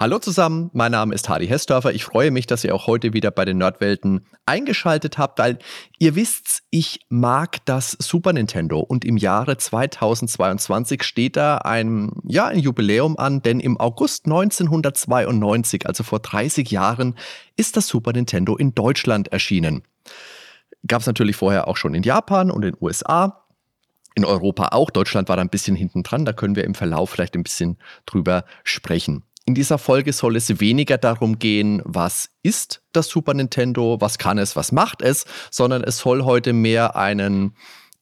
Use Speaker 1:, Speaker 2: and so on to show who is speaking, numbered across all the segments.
Speaker 1: Hallo zusammen, mein Name ist Hardy Hessdörfer. Ich freue mich, dass ihr auch heute wieder bei den Nerdwelten eingeschaltet habt, weil ihr wisst, ich mag das Super Nintendo und im Jahre 2022 steht da ein, ja, ein Jubiläum an, denn im August 1992, also vor 30 Jahren, ist das Super Nintendo in Deutschland erschienen. Gab es natürlich vorher auch schon in Japan und in den USA. In Europa auch. Deutschland war da ein bisschen hinten dran. Da können wir im Verlauf vielleicht ein bisschen drüber sprechen. In dieser Folge soll es weniger darum gehen, was ist das Super Nintendo, was kann es, was macht es, sondern es soll heute mehr einen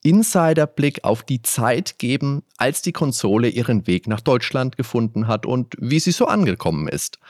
Speaker 1: Insiderblick auf die Zeit geben, als die Konsole ihren Weg nach Deutschland gefunden hat und wie sie so angekommen ist.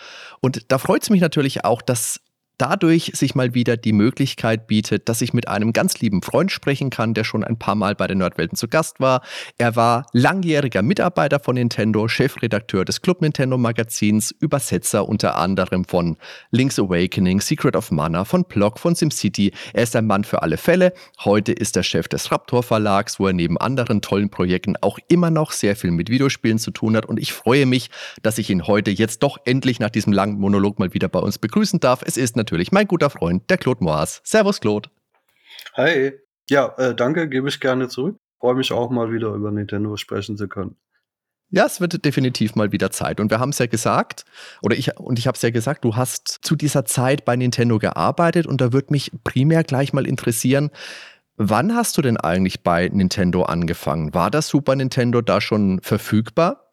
Speaker 1: Und da freut es mich natürlich auch, dass dadurch sich mal wieder die Möglichkeit bietet, dass ich mit einem ganz lieben Freund sprechen kann, der schon ein paar Mal bei den Nerdwelten zu Gast war. Er war langjähriger Mitarbeiter von Nintendo, Chefredakteur des Club Nintendo Magazins, Übersetzer unter anderem von Link's Awakening, Secret of Mana, von Block, von SimCity. Er ist ein Mann für alle Fälle. Heute ist er Chef des Raptor Verlags, wo er neben anderen tollen Projekten auch immer noch sehr viel mit Videospielen zu tun hat. Und ich freue mich, dass ich ihn heute jetzt doch endlich nach diesem langen Monolog mal wieder bei uns begrüßen darf. Es ist natürlich mein guter Freund, der Claude Moas. Servus, Claude.
Speaker 2: Hi. Ja, äh, danke, gebe ich gerne zurück. Freue mich auch mal wieder über Nintendo sprechen zu können.
Speaker 1: Ja, es wird definitiv mal wieder Zeit. Und wir haben es ja gesagt, oder ich, und ich habe es ja gesagt, du hast zu dieser Zeit bei Nintendo gearbeitet und da würde mich primär gleich mal interessieren, wann hast du denn eigentlich bei Nintendo angefangen? War das Super Nintendo da schon verfügbar?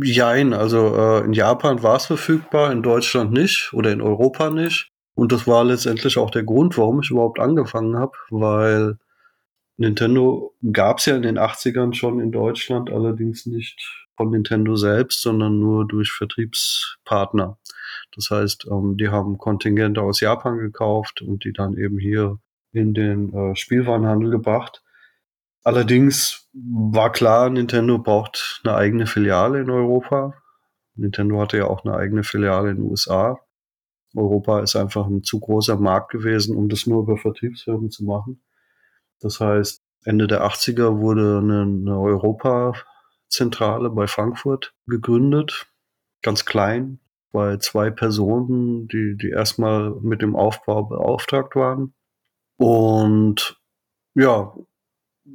Speaker 2: Jein, also äh, in Japan war es verfügbar, in Deutschland nicht oder in Europa nicht. Und das war letztendlich auch der Grund, warum ich überhaupt angefangen habe, weil Nintendo gab es ja in den 80ern schon in Deutschland, allerdings nicht von Nintendo selbst, sondern nur durch Vertriebspartner. Das heißt, ähm, die haben Kontingente aus Japan gekauft und die dann eben hier in den äh, Spielwarenhandel gebracht. Allerdings war klar, Nintendo braucht eine eigene Filiale in Europa. Nintendo hatte ja auch eine eigene Filiale in den USA. Europa ist einfach ein zu großer Markt gewesen, um das nur über Vertriebsfirmen zu machen. Das heißt, Ende der 80er wurde eine, eine Europazentrale bei Frankfurt gegründet, ganz klein, bei zwei Personen, die, die erstmal mit dem Aufbau beauftragt waren. Und ja,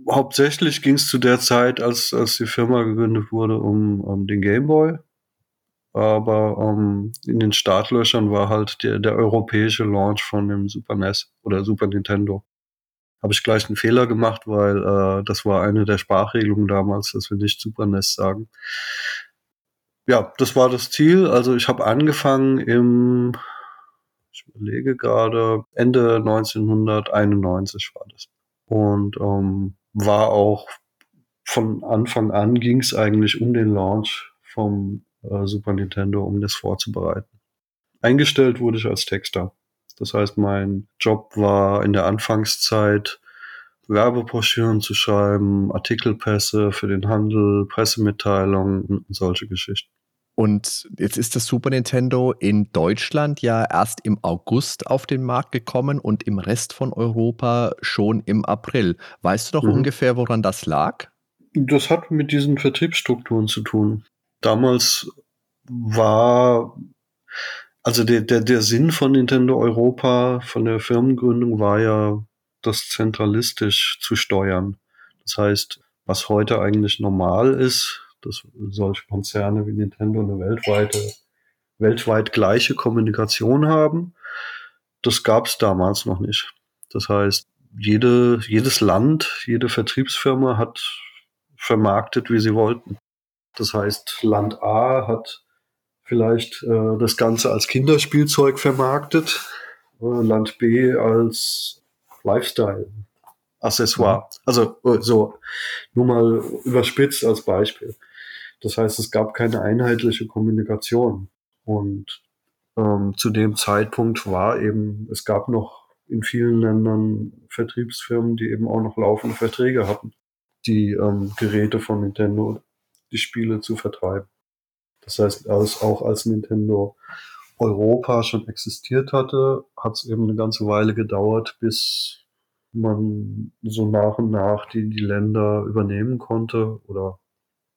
Speaker 2: hauptsächlich ging es zu der Zeit, als, als die Firma gegründet wurde, um, um den Gameboy. Aber um, in den Startlöchern war halt der, der europäische Launch von dem Super NES oder Super Nintendo. Habe ich gleich einen Fehler gemacht, weil äh, das war eine der Sprachregelungen damals, dass wir nicht Super NES sagen. Ja, das war das Ziel. Also ich habe angefangen im, ich überlege gerade, Ende 1991 war das. Und ähm, war auch von Anfang an ging es eigentlich um den Launch vom äh, Super Nintendo, um das vorzubereiten. Eingestellt wurde ich als Texter. Das heißt, mein Job war in der Anfangszeit Werbebroschüren zu schreiben, Artikelpässe für den Handel, Pressemitteilungen und solche Geschichten.
Speaker 1: Und jetzt ist das Super Nintendo in Deutschland ja erst im August auf den Markt gekommen und im Rest von Europa schon im April. Weißt du doch mhm. ungefähr, woran das lag?
Speaker 2: Das hat mit diesen Vertriebsstrukturen zu tun. Damals war, also der, der, der Sinn von Nintendo Europa, von der Firmengründung war ja, das zentralistisch zu steuern. Das heißt, was heute eigentlich normal ist, dass solche Konzerne wie Nintendo eine weltweite, weltweit gleiche Kommunikation haben. Das gab es damals noch nicht. Das heißt, jede, jedes Land, jede Vertriebsfirma hat vermarktet, wie sie wollten. Das heißt, Land A hat vielleicht äh, das Ganze als Kinderspielzeug vermarktet, äh, Land B als Lifestyle. Accessoire. Mhm. Also äh, so, nur mal überspitzt als Beispiel. Das heißt, es gab keine einheitliche Kommunikation. Und ähm, zu dem Zeitpunkt war eben, es gab noch in vielen Ländern Vertriebsfirmen, die eben auch noch laufende Verträge hatten. die ähm, Geräte von Nintendo, die Spiele zu vertreiben. Das heißt, als, auch als Nintendo Europa schon existiert hatte, hat es eben eine ganze Weile gedauert, bis man so nach und nach die, die Länder übernehmen konnte oder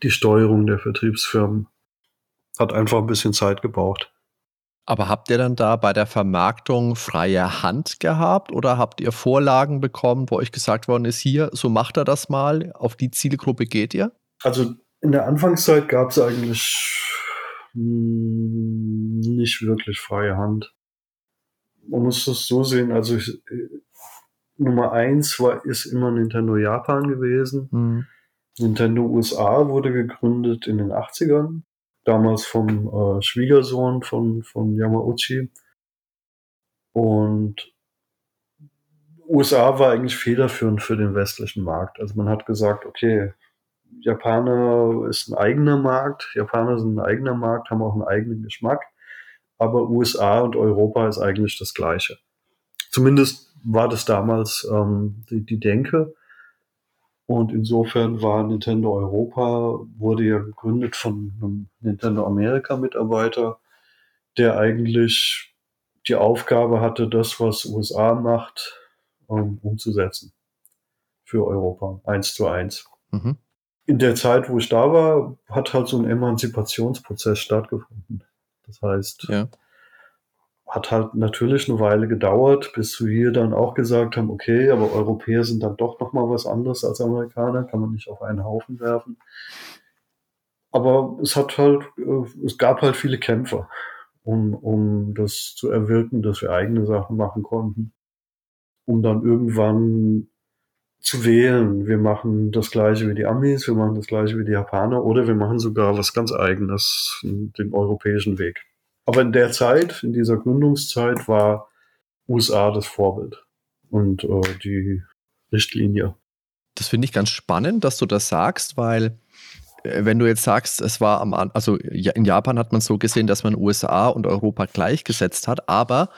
Speaker 2: die Steuerung der Vertriebsfirmen hat einfach ein bisschen Zeit gebraucht.
Speaker 1: Aber habt ihr dann da bei der Vermarktung freie Hand gehabt oder habt ihr Vorlagen bekommen, wo euch gesagt worden ist, hier, so macht er das mal, auf die Zielgruppe geht ihr?
Speaker 2: Also in der Anfangszeit gab es eigentlich hm, nicht wirklich freie Hand. Man muss das so sehen, also ich, Nummer eins war, ist immer Nintendo Japan gewesen. Mhm. Nintendo USA wurde gegründet in den 80ern damals vom äh, Schwiegersohn von, von Yamauchi. Und USA war eigentlich federführend für den westlichen Markt. Also man hat gesagt, okay, Japaner ist ein eigener Markt, Japaner sind ein eigener Markt, haben auch einen eigenen Geschmack, aber USA und Europa ist eigentlich das Gleiche. Zumindest war das damals ähm, die, die Denke. Und insofern war Nintendo Europa, wurde ja gegründet von einem Nintendo Amerika Mitarbeiter, der eigentlich die Aufgabe hatte, das, was USA macht, um, umzusetzen. Für Europa. Eins zu eins. Mhm. In der Zeit, wo ich da war, hat halt so ein Emanzipationsprozess stattgefunden. Das heißt, ja hat halt natürlich eine Weile gedauert, bis wir dann auch gesagt haben, okay, aber Europäer sind dann doch noch mal was anderes als Amerikaner, kann man nicht auf einen Haufen werfen. Aber es hat halt, äh, es gab halt viele Kämpfer, um, um das zu erwirken, dass wir eigene Sachen machen konnten, um dann irgendwann zu wählen. Wir machen das gleiche wie die Amis, wir machen das gleiche wie die Japaner oder wir machen sogar was ganz eigenes, den europäischen Weg. Aber in der Zeit, in dieser Gründungszeit, war USA das Vorbild und äh, die Richtlinie.
Speaker 1: Das finde ich ganz spannend, dass du das sagst, weil äh, wenn du jetzt sagst, es war am also in Japan hat man so gesehen, dass man USA und Europa gleichgesetzt hat, aber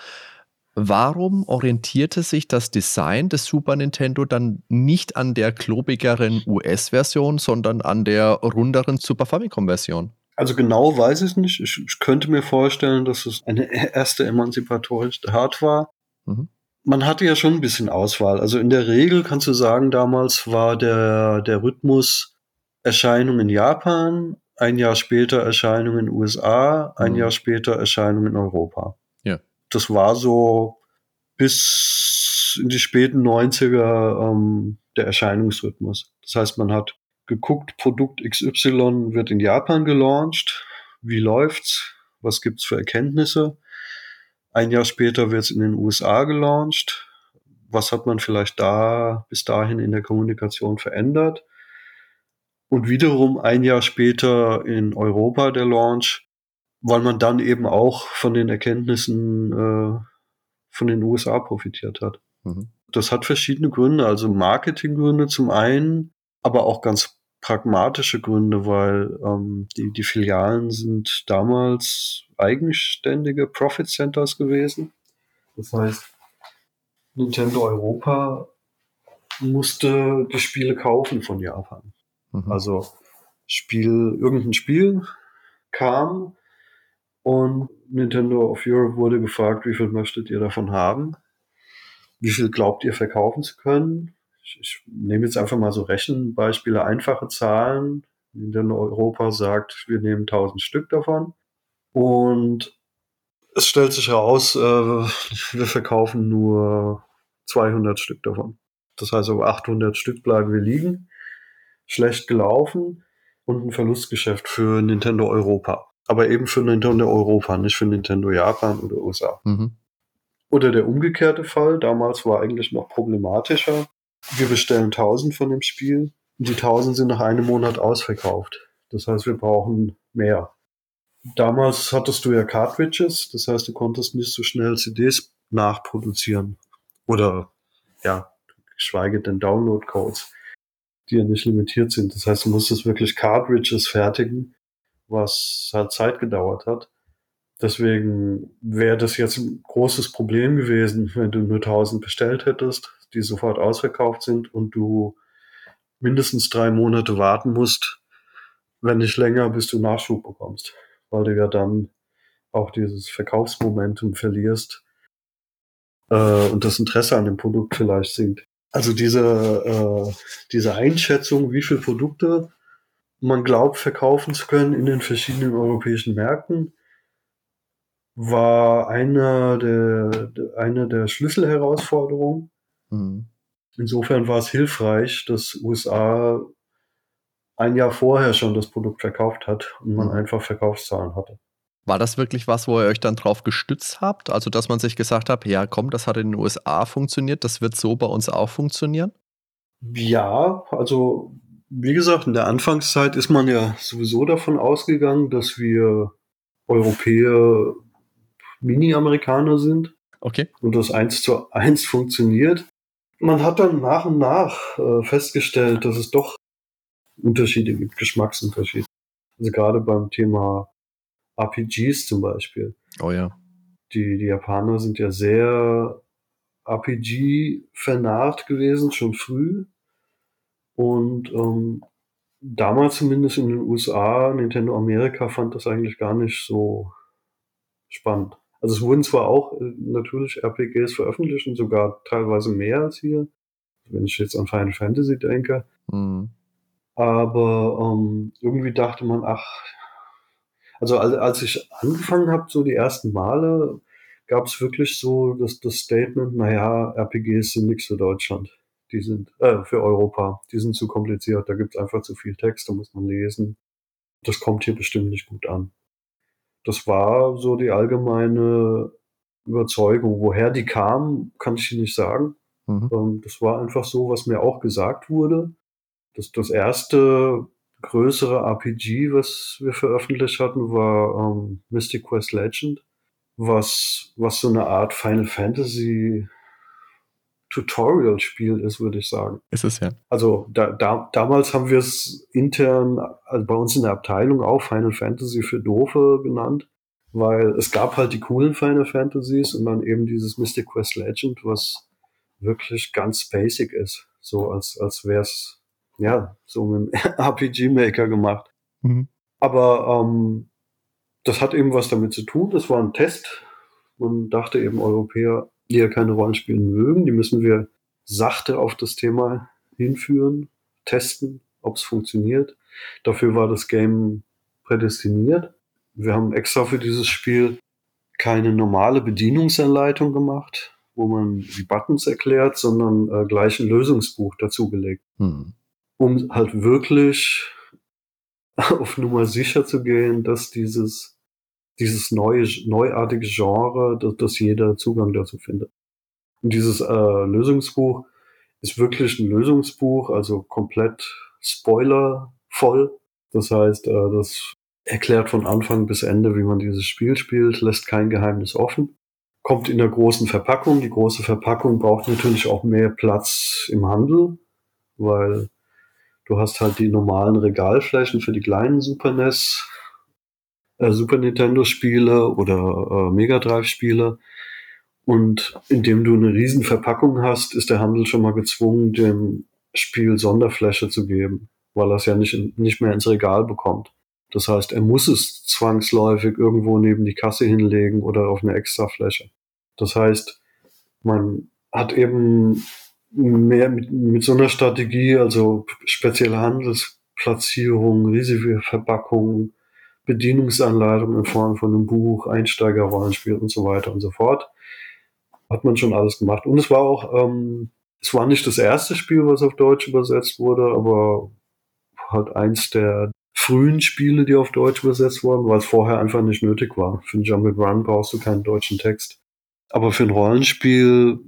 Speaker 1: warum orientierte sich das Design des Super Nintendo dann nicht an der klobigeren US-Version, sondern an der runderen Super Famicom-Version?
Speaker 2: Also genau weiß ich nicht. Ich, ich, könnte mir vorstellen, dass es eine erste emanzipatorische Tat war. Mhm. Man hatte ja schon ein bisschen Auswahl. Also in der Regel kannst du sagen, damals war der, der Rhythmus Erscheinung in Japan, ein Jahr später Erscheinung in den USA, ein mhm. Jahr später Erscheinung in Europa.
Speaker 1: Ja.
Speaker 2: Das war so bis in die späten 90er ähm, der Erscheinungsrhythmus. Das heißt, man hat geguckt, Produkt XY wird in Japan gelauncht. Wie läuft's? Was gibt's für Erkenntnisse? Ein Jahr später wird es in den USA gelauncht. Was hat man vielleicht da bis dahin in der Kommunikation verändert? Und wiederum ein Jahr später in Europa der Launch, weil man dann eben auch von den Erkenntnissen äh, von den USA profitiert hat. Mhm. Das hat verschiedene Gründe, also Marketinggründe zum einen, aber auch ganz pragmatische Gründe, weil ähm, die, die Filialen sind damals eigenständige Profit Centers gewesen. Das heißt, Nintendo Europa musste die Spiele kaufen von Japan. Mhm. Also Spiel, irgendein Spiel kam und Nintendo of Europe wurde gefragt, wie viel möchtet ihr davon haben? Wie viel glaubt ihr verkaufen zu können? Ich, ich nehme jetzt einfach mal so Rechenbeispiele, einfache Zahlen. In Europa sagt, wir nehmen 1000 Stück davon. Und es stellt sich heraus, äh, wir verkaufen nur 200 Stück davon. Das heißt, auf 800 Stück bleiben wir liegen. Schlecht gelaufen und ein Verlustgeschäft für Nintendo Europa. Aber eben für Nintendo Europa, nicht für Nintendo Japan oder USA. Mhm. Oder der umgekehrte Fall, damals war eigentlich noch problematischer wir bestellen 1000 von dem Spiel und die 1000 sind nach einem Monat ausverkauft. Das heißt, wir brauchen mehr. Damals hattest du ja Cartridges, das heißt, du konntest nicht so schnell CDs nachproduzieren. Oder, ja, geschweige denn Download-Codes, die ja nicht limitiert sind. Das heißt, du musstest wirklich Cartridges fertigen, was halt Zeit gedauert hat. Deswegen wäre das jetzt ein großes Problem gewesen, wenn du nur 1000 bestellt hättest die sofort ausverkauft sind und du mindestens drei Monate warten musst, wenn nicht länger, bis du Nachschub bekommst, weil du ja dann auch dieses Verkaufsmomentum verlierst äh, und das Interesse an dem Produkt vielleicht sinkt. Also diese, äh, diese Einschätzung, wie viele Produkte man glaubt verkaufen zu können in den verschiedenen europäischen Märkten, war eine der, eine der Schlüsselherausforderungen. Mhm. Insofern war es hilfreich, dass USA ein Jahr vorher schon das Produkt verkauft hat und man mhm. einfach Verkaufszahlen hatte.
Speaker 1: War das wirklich was, wo ihr euch dann drauf gestützt habt? Also, dass man sich gesagt hat, ja, komm, das hat in den USA funktioniert, das wird so bei uns auch funktionieren?
Speaker 2: Ja, also, wie gesagt, in der Anfangszeit ist man ja sowieso davon ausgegangen, dass wir Europäer Mini-Amerikaner sind.
Speaker 1: Okay.
Speaker 2: Und das eins zu eins funktioniert. Man hat dann nach und nach äh, festgestellt, dass es doch Unterschiede gibt, Geschmacksunterschiede. Also gerade beim Thema RPGs zum Beispiel.
Speaker 1: Oh ja.
Speaker 2: Die, die Japaner sind ja sehr RPG-vernarrt gewesen, schon früh. Und ähm, damals zumindest in den USA, Nintendo Amerika fand das eigentlich gar nicht so spannend. Also es wurden zwar auch äh, natürlich RPGs veröffentlicht und sogar teilweise mehr als hier, wenn ich jetzt an Final Fantasy denke. Mhm. Aber ähm, irgendwie dachte man, ach, also als, als ich angefangen habe, so die ersten Male, gab es wirklich so das, das Statement, naja, RPGs sind nichts für Deutschland. Die sind, äh, für Europa. Die sind zu kompliziert. Da gibt es einfach zu viel Text, da muss man lesen. Das kommt hier bestimmt nicht gut an. Das war so die allgemeine Überzeugung. Woher die kam, kann ich nicht sagen. Mhm. Ähm, das war einfach so, was mir auch gesagt wurde. Das, das erste größere RPG, was wir veröffentlicht hatten, war ähm, Mystic Quest Legend, was, was so eine Art Final Fantasy Tutorial-Spiel ist, würde ich sagen.
Speaker 1: Ist es ja.
Speaker 2: Also da, da, damals haben wir es intern, also bei uns in der Abteilung auch Final Fantasy für Doofe genannt, weil es gab halt die coolen Final Fantasies und dann eben dieses Mystic Quest Legend, was wirklich ganz basic ist. So als, als wäre es ja, so mit dem RPG-Maker gemacht. Mhm. Aber ähm, das hat eben was damit zu tun. Das war ein Test. Man dachte eben, Europäer, die ja keine Rollenspiele mögen, die müssen wir sachte auf das Thema hinführen, testen, ob es funktioniert. Dafür war das Game prädestiniert. Wir haben extra für dieses Spiel keine normale Bedienungsanleitung gemacht, wo man die Buttons erklärt, sondern äh, gleich ein Lösungsbuch dazugelegt. Mhm um halt wirklich auf Nummer sicher zu gehen, dass dieses, dieses neue, neuartige Genre, dass, dass jeder Zugang dazu findet. Und dieses äh, Lösungsbuch ist wirklich ein Lösungsbuch, also komplett spoilervoll. Das heißt, äh, das erklärt von Anfang bis Ende, wie man dieses Spiel spielt, lässt kein Geheimnis offen. Kommt in der großen Verpackung. Die große Verpackung braucht natürlich auch mehr Platz im Handel, weil Du hast halt die normalen Regalflächen für die kleinen Super NES, äh, Super Nintendo Spiele oder äh, Mega Drive Spiele. Und indem du eine riesen Verpackung hast, ist der Handel schon mal gezwungen, dem Spiel Sonderfläche zu geben, weil er es ja nicht, nicht mehr ins Regal bekommt. Das heißt, er muss es zwangsläufig irgendwo neben die Kasse hinlegen oder auf eine Extrafläche. Das heißt, man hat eben mehr mit, mit so einer Strategie, also spezielle Handelsplatzierung, riesige Verpackung, Bedienungsanleitung in Form von einem Buch, Einsteigerrollenspiel und so weiter und so fort. Hat man schon alles gemacht. Und es war auch, ähm, es war nicht das erste Spiel, was auf Deutsch übersetzt wurde, aber halt eins der frühen Spiele, die auf Deutsch übersetzt wurden, weil es vorher einfach nicht nötig war. Für ein Jump Run brauchst du keinen deutschen Text. Aber für ein Rollenspiel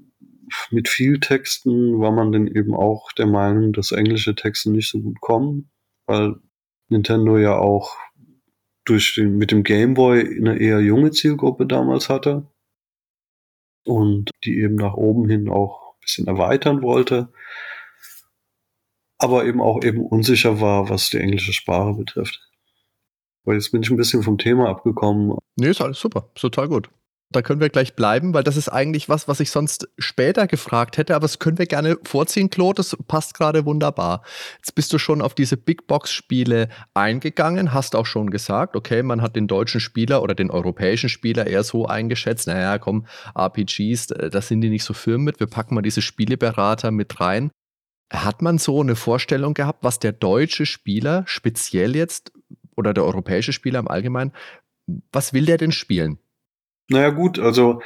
Speaker 2: mit viel Texten war man dann eben auch der Meinung, dass englische Texte nicht so gut kommen, weil Nintendo ja auch durch den, mit dem Game Boy eine eher junge Zielgruppe damals hatte und die eben nach oben hin auch ein bisschen erweitern wollte, aber eben auch eben unsicher war, was die englische Sprache betrifft. Weil jetzt bin ich ein bisschen vom Thema abgekommen.
Speaker 1: Nee, ist alles super, ist total gut. Da können wir gleich bleiben, weil das ist eigentlich was, was ich sonst später gefragt hätte, aber das können wir gerne vorziehen, Claude, das passt gerade wunderbar. Jetzt bist du schon auf diese Big Box Spiele eingegangen, hast auch schon gesagt, okay, man hat den deutschen Spieler oder den europäischen Spieler eher so eingeschätzt, naja, komm, RPGs, da sind die nicht so firm mit, wir packen mal diese Spieleberater mit rein. Hat man so eine Vorstellung gehabt, was der deutsche Spieler speziell jetzt oder der europäische Spieler im Allgemeinen, was will der denn spielen?
Speaker 2: Naja, gut, also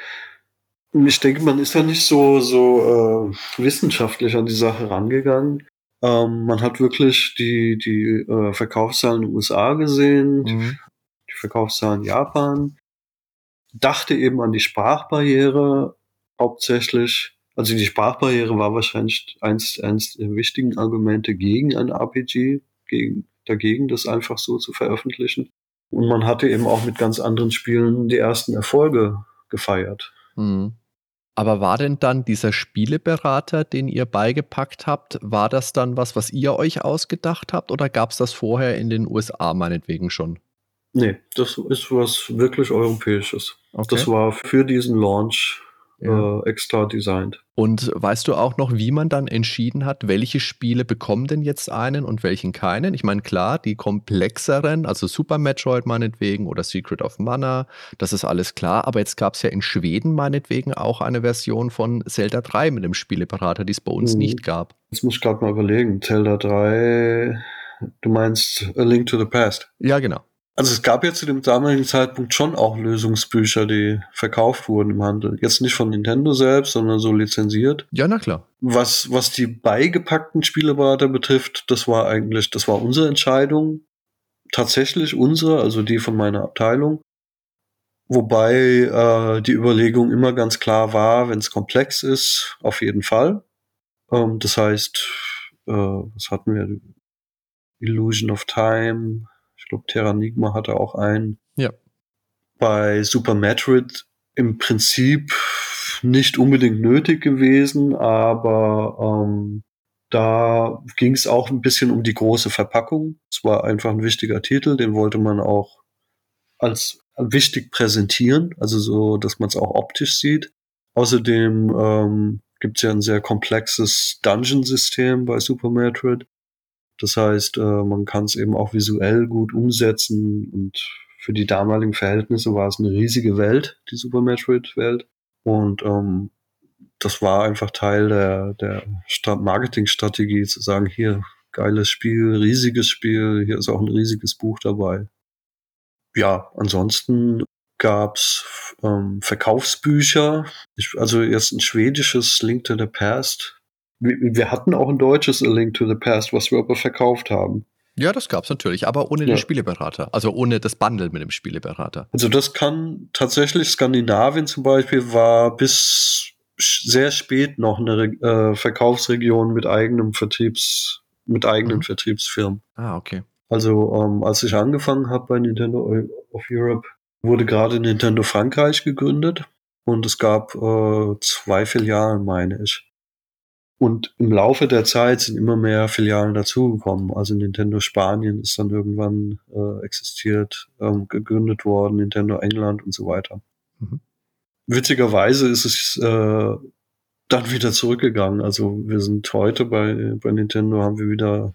Speaker 2: ich denke, man ist ja nicht so, so äh, wissenschaftlich an die Sache rangegangen. Ähm, man hat wirklich die, die äh, Verkaufszahlen in den USA gesehen, mhm. die Verkaufszahlen in Japan, dachte eben an die Sprachbarriere hauptsächlich. Also die Sprachbarriere war wahrscheinlich eins, eins der wichtigen Argumente gegen ein RPG, gegen, dagegen, das einfach so zu veröffentlichen. Und man hatte eben auch mit ganz anderen Spielen die ersten Erfolge gefeiert. Mhm.
Speaker 1: Aber war denn dann dieser Spieleberater, den ihr beigepackt habt, war das dann was, was ihr euch ausgedacht habt oder gab es das vorher in den USA meinetwegen schon?
Speaker 2: Nee, das ist was wirklich Europäisches. Okay. Das war für diesen Launch ja. äh, extra designt.
Speaker 1: Und weißt du auch noch, wie man dann entschieden hat, welche Spiele bekommen denn jetzt einen und welchen keinen? Ich meine, klar, die komplexeren, also Super Metroid meinetwegen oder Secret of Mana, das ist alles klar. Aber jetzt gab es ja in Schweden meinetwegen auch eine Version von Zelda 3 mit dem Spieleberater, die es bei uns hm. nicht gab.
Speaker 2: Jetzt muss ich gerade mal überlegen. Zelda 3, du meinst A Link to the Past?
Speaker 1: Ja, genau.
Speaker 2: Also es gab ja zu dem damaligen Zeitpunkt schon auch Lösungsbücher, die verkauft wurden im Handel. Jetzt nicht von Nintendo selbst, sondern so lizenziert.
Speaker 1: Ja, na klar.
Speaker 2: Was, was die beigepackten Spieleberater betrifft, das war eigentlich, das war unsere Entscheidung. Tatsächlich unsere, also die von meiner Abteilung. Wobei äh, die Überlegung immer ganz klar war, wenn es komplex ist, auf jeden Fall. Ähm, das heißt, äh, was hatten wir? Illusion of Time, glaube, Terranigma hatte auch einen.
Speaker 1: Ja.
Speaker 2: Bei Super Metroid im Prinzip nicht unbedingt nötig gewesen, aber ähm, da ging es auch ein bisschen um die große Verpackung. Es war einfach ein wichtiger Titel, den wollte man auch als wichtig präsentieren, also so, dass man es auch optisch sieht. Außerdem ähm, gibt es ja ein sehr komplexes Dungeon-System bei Super Metroid. Das heißt, äh, man kann es eben auch visuell gut umsetzen und für die damaligen Verhältnisse war es eine riesige Welt, die Super Metroid-Welt. Und ähm, das war einfach Teil der, der Marketingstrategie, zu sagen, hier, geiles Spiel, riesiges Spiel, hier ist auch ein riesiges Buch dabei. Ja, ansonsten gab's ähm, Verkaufsbücher. Ich, also jetzt ein schwedisches Link to the Past wir hatten auch ein deutsches A Link to the Past, was wir aber verkauft haben.
Speaker 1: Ja, das gab es natürlich, aber ohne ja. den Spieleberater, also ohne das Bundle mit dem Spieleberater.
Speaker 2: Also das kann tatsächlich, Skandinavien zum Beispiel war bis sehr spät noch eine äh, Verkaufsregion mit eigenem Vertriebs, mit eigenen mhm. Vertriebsfirmen.
Speaker 1: Ah, okay.
Speaker 2: Also ähm, als ich angefangen habe bei Nintendo of Europe, wurde gerade Nintendo Frankreich gegründet und es gab äh, zwei Filialen, meine ich. Und im Laufe der Zeit sind immer mehr Filialen dazugekommen. Also Nintendo Spanien ist dann irgendwann äh, existiert, ähm, gegründet worden, Nintendo England und so weiter. Mhm. Witzigerweise ist es äh, dann wieder zurückgegangen. Also wir sind heute bei, bei Nintendo, haben wir wieder,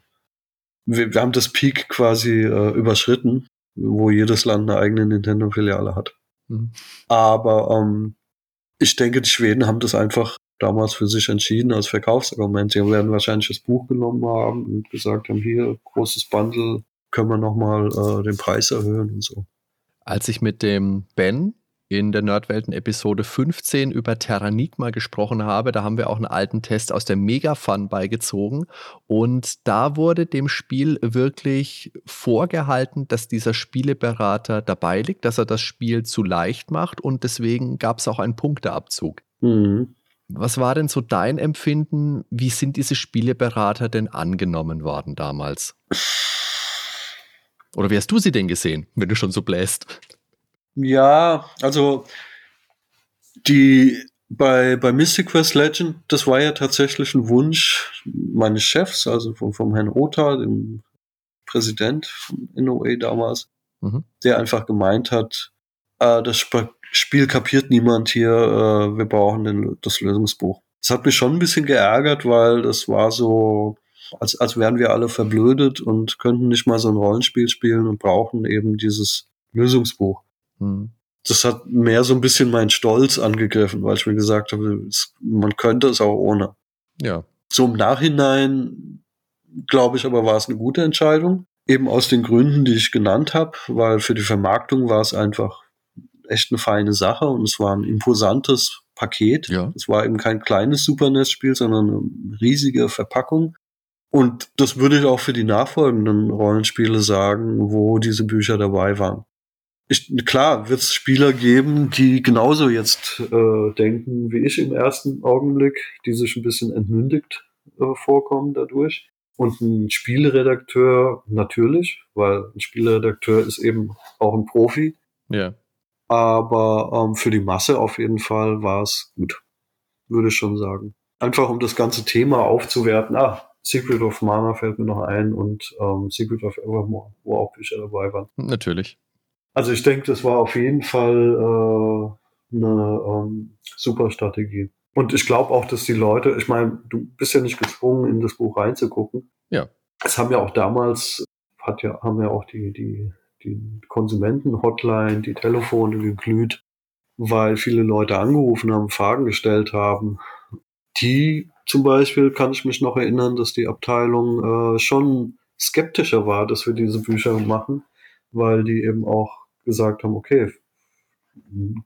Speaker 2: wir, wir haben das Peak quasi äh, überschritten, wo jedes Land eine eigene Nintendo-Filiale hat. Mhm. Aber ähm, ich denke, die Schweden haben das einfach damals für sich entschieden als Verkaufsargument. Sie werden wahrscheinlich das Buch genommen haben und gesagt haben, hier, großes Bundle, können wir nochmal äh, den Preis erhöhen und so.
Speaker 1: Als ich mit dem Ben in der Nerdwelten Episode 15 über Terranigma gesprochen habe. Da haben wir auch einen alten Test aus der Megafun beigezogen. Und da wurde dem Spiel wirklich vorgehalten, dass dieser Spieleberater dabei liegt, dass er das Spiel zu leicht macht. Und deswegen gab es auch einen Punkteabzug. Mhm. Was war denn so dein Empfinden? Wie sind diese Spieleberater denn angenommen worden damals? Oder wie hast du sie denn gesehen, wenn du schon so bläst?
Speaker 2: Ja, also die bei, bei Mystic Quest Legend, das war ja tatsächlich ein Wunsch meines Chefs, also vom, vom Herrn Ota, dem Präsident von NOA damals, mhm. der einfach gemeint hat, äh, das Spiel kapiert niemand hier, äh, wir brauchen den, das Lösungsbuch. Das hat mich schon ein bisschen geärgert, weil das war so, als, als wären wir alle verblödet und könnten nicht mal so ein Rollenspiel spielen und brauchen eben dieses Lösungsbuch. Hm. Das hat mehr so ein bisschen meinen Stolz angegriffen, weil ich mir gesagt habe, es, man könnte es auch ohne.
Speaker 1: Ja.
Speaker 2: So im Nachhinein, glaube ich, aber war es eine gute Entscheidung. Eben aus den Gründen, die ich genannt habe, weil für die Vermarktung war es einfach echt eine feine Sache und es war ein imposantes Paket.
Speaker 1: Ja.
Speaker 2: Es war eben kein kleines Super NES-Spiel, sondern eine riesige Verpackung. Und das würde ich auch für die nachfolgenden Rollenspiele sagen, wo diese Bücher dabei waren. Ich, klar, wird es Spieler geben, die genauso jetzt äh, denken wie ich im ersten Augenblick, die sich ein bisschen entmündigt äh, vorkommen dadurch. Und ein Spieleredakteur natürlich, weil ein Spieleredakteur ist eben auch ein Profi.
Speaker 1: Ja.
Speaker 2: Aber ähm, für die Masse auf jeden Fall war es gut, würde ich schon sagen. Einfach um das ganze Thema aufzuwerten. Ah, Secret of Mana fällt mir noch ein und ähm, Secret of Evermore, wo auch Bücher dabei waren.
Speaker 1: Natürlich.
Speaker 2: Also ich denke, das war auf jeden Fall äh, eine ähm, super Strategie. Und ich glaube auch, dass die Leute, ich meine, du bist ja nicht gezwungen, in das Buch reinzugucken.
Speaker 1: Ja.
Speaker 2: Es haben ja auch damals, hat ja, haben ja auch die, die, die Konsumenten-Hotline, die Telefone geglüht, weil viele Leute angerufen haben, Fragen gestellt haben. Die zum Beispiel kann ich mich noch erinnern, dass die Abteilung äh, schon skeptischer war, dass wir diese Bücher machen, weil die eben auch gesagt haben, okay,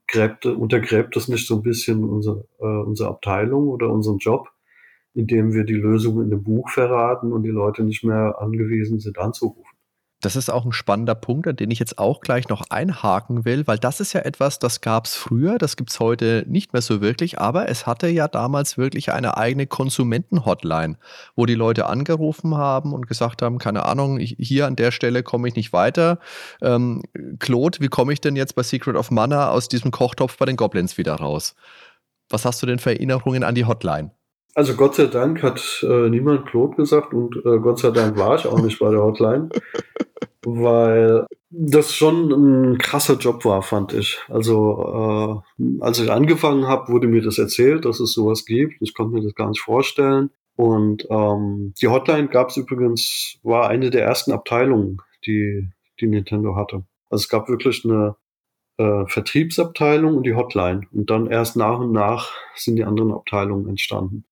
Speaker 2: gräbt, untergräbt das nicht so ein bisschen unsere, äh, unsere Abteilung oder unseren Job, indem wir die Lösung in dem Buch verraten und die Leute nicht mehr angewiesen sind anzurufen.
Speaker 1: Das ist auch ein spannender Punkt, an den ich jetzt auch gleich noch einhaken will, weil das ist ja etwas, das gab es früher, das gibt es heute nicht mehr so wirklich, aber es hatte ja damals wirklich eine eigene Konsumenten-Hotline, wo die Leute angerufen haben und gesagt haben, keine Ahnung, ich, hier an der Stelle komme ich nicht weiter. Ähm, Claude, wie komme ich denn jetzt bei Secret of Mana aus diesem Kochtopf bei den Goblins wieder raus? Was hast du denn für Erinnerungen an die Hotline?
Speaker 2: Also Gott sei Dank hat äh, niemand Claude gesagt und äh, Gott sei Dank war ich auch nicht bei der Hotline, weil das schon ein krasser Job war, fand ich. Also äh, als ich angefangen habe, wurde mir das erzählt, dass es sowas gibt. Ich konnte mir das gar nicht vorstellen. Und ähm, die Hotline gab es übrigens, war eine der ersten Abteilungen, die, die Nintendo hatte. Also es gab wirklich eine äh, Vertriebsabteilung und die Hotline. Und dann erst nach und nach sind die anderen Abteilungen entstanden.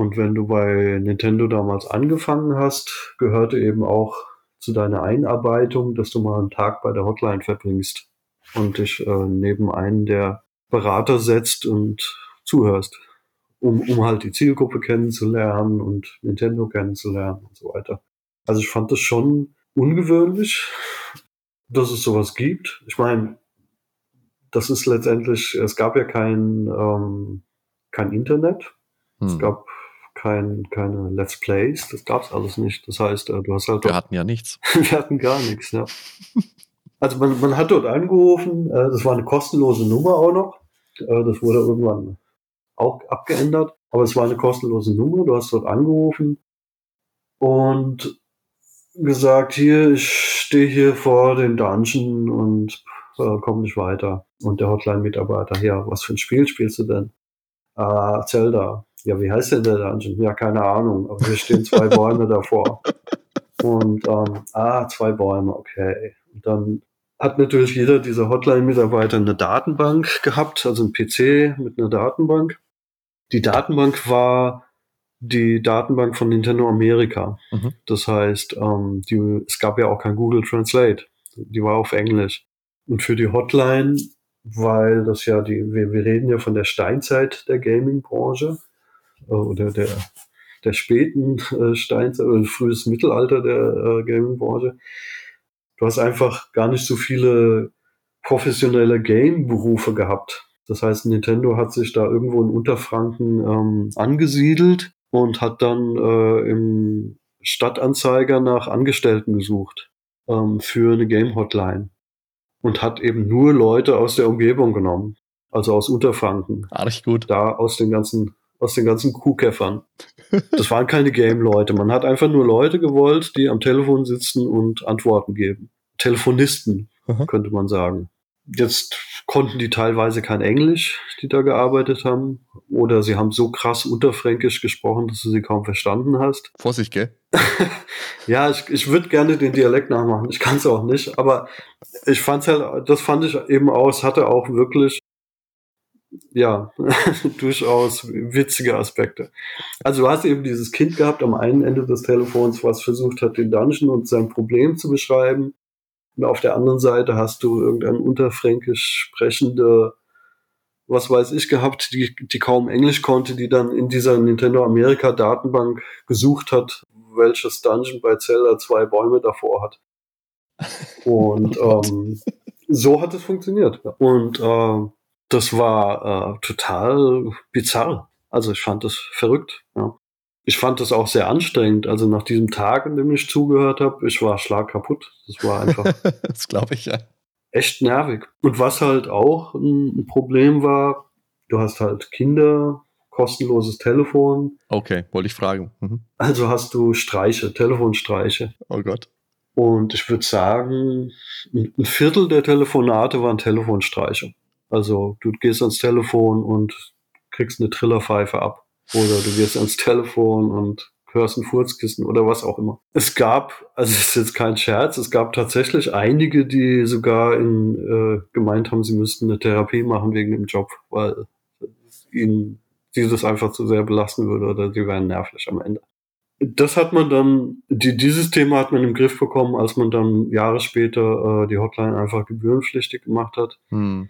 Speaker 2: Und wenn du bei Nintendo damals angefangen hast, gehörte eben auch zu deiner Einarbeitung, dass du mal einen Tag bei der Hotline verbringst und dich äh, neben einen der Berater setzt und zuhörst, um, um halt die Zielgruppe kennenzulernen und Nintendo kennenzulernen und so weiter. Also ich fand das schon ungewöhnlich, dass es sowas gibt. Ich meine, das ist letztendlich, es gab ja kein, ähm, kein Internet. Hm. Es gab kein, keine Let's Plays, das gab's alles nicht. Das heißt, äh, du hast halt.
Speaker 1: Wir hatten ja nichts.
Speaker 2: wir hatten gar nichts, ja. Also man, man hat dort angerufen, äh, das war eine kostenlose Nummer auch noch. Äh, das wurde irgendwann auch abgeändert, aber es war eine kostenlose Nummer. Du hast dort angerufen und gesagt, hier, ich stehe hier vor dem Dungeon und äh, komme nicht weiter. Und der Hotline-Mitarbeiter, ja, was für ein Spiel spielst du denn? Äh, Zelda ja, wie heißt denn der Dungeon? Ja, keine Ahnung, aber hier stehen zwei Bäume davor. Und, ähm, ah, zwei Bäume, okay. Und dann hat natürlich jeder dieser Hotline-Mitarbeiter eine Datenbank gehabt, also ein PC mit einer Datenbank. Die Datenbank war die Datenbank von Nintendo Amerika. Mhm. Das heißt, ähm, die, es gab ja auch kein Google Translate. Die war auf Englisch. Und für die Hotline, weil das ja die, wir, wir reden ja von der Steinzeit der Gaming-Branche, oder der, der späten äh, Steinzeit oder frühes Mittelalter der äh, Gaming-Branche. Du hast einfach gar nicht so viele professionelle Game-Berufe gehabt. Das heißt, Nintendo hat sich da irgendwo in Unterfranken ähm, angesiedelt und hat dann äh, im Stadtanzeiger nach Angestellten gesucht ähm, für eine Game-Hotline und hat eben nur Leute aus der Umgebung genommen, also aus Unterfranken.
Speaker 1: Arg gut.
Speaker 2: Da aus den ganzen aus den ganzen Kuhkäffern. Das waren keine Game-Leute. Man hat einfach nur Leute gewollt, die am Telefon sitzen und Antworten geben. Telefonisten, Aha. könnte man sagen. Jetzt konnten die teilweise kein Englisch, die da gearbeitet haben. Oder sie haben so krass unterfränkisch gesprochen, dass du sie kaum verstanden hast.
Speaker 1: Vorsicht, gell?
Speaker 2: ja, ich, ich würde gerne den Dialekt nachmachen. Ich kann es auch nicht. Aber ich fand's halt, das fand ich eben aus, hatte auch wirklich ja, durchaus witzige Aspekte. Also du hast eben dieses Kind gehabt am einen Ende des Telefons, was versucht hat, den Dungeon und sein Problem zu beschreiben. Und auf der anderen Seite hast du irgendein unterfränkisch sprechende, was weiß ich, gehabt, die, die kaum Englisch konnte, die dann in dieser Nintendo Amerika Datenbank gesucht hat, welches Dungeon bei Zelda zwei Bäume davor hat. Und oh ähm, so hat es funktioniert. Und äh, das war äh, total bizarr. Also ich fand das verrückt. Ja. Ich fand das auch sehr anstrengend. Also nach diesem Tag, in dem ich zugehört habe, ich war schlagkaputt. Das war einfach.
Speaker 1: das glaube ich ja.
Speaker 2: Echt nervig. Und was halt auch ein Problem war, du hast halt Kinder, kostenloses Telefon.
Speaker 1: Okay, wollte ich fragen. Mhm.
Speaker 2: Also hast du Streiche, Telefonstreiche.
Speaker 1: Oh Gott.
Speaker 2: Und ich würde sagen, ein Viertel der Telefonate waren Telefonstreiche. Also du gehst ans Telefon und kriegst eine Trillerpfeife ab. Oder du gehst ans Telefon und hörst ein Furzkissen oder was auch immer. Es gab, also es ist jetzt kein Scherz, es gab tatsächlich einige, die sogar in, äh, gemeint haben, sie müssten eine Therapie machen wegen dem Job, weil ihnen dieses einfach zu sehr belasten würde oder sie wären nervlich am Ende. Das hat man dann, die, dieses Thema hat man im Griff bekommen, als man dann Jahre später äh, die Hotline einfach gebührenpflichtig gemacht hat. Hm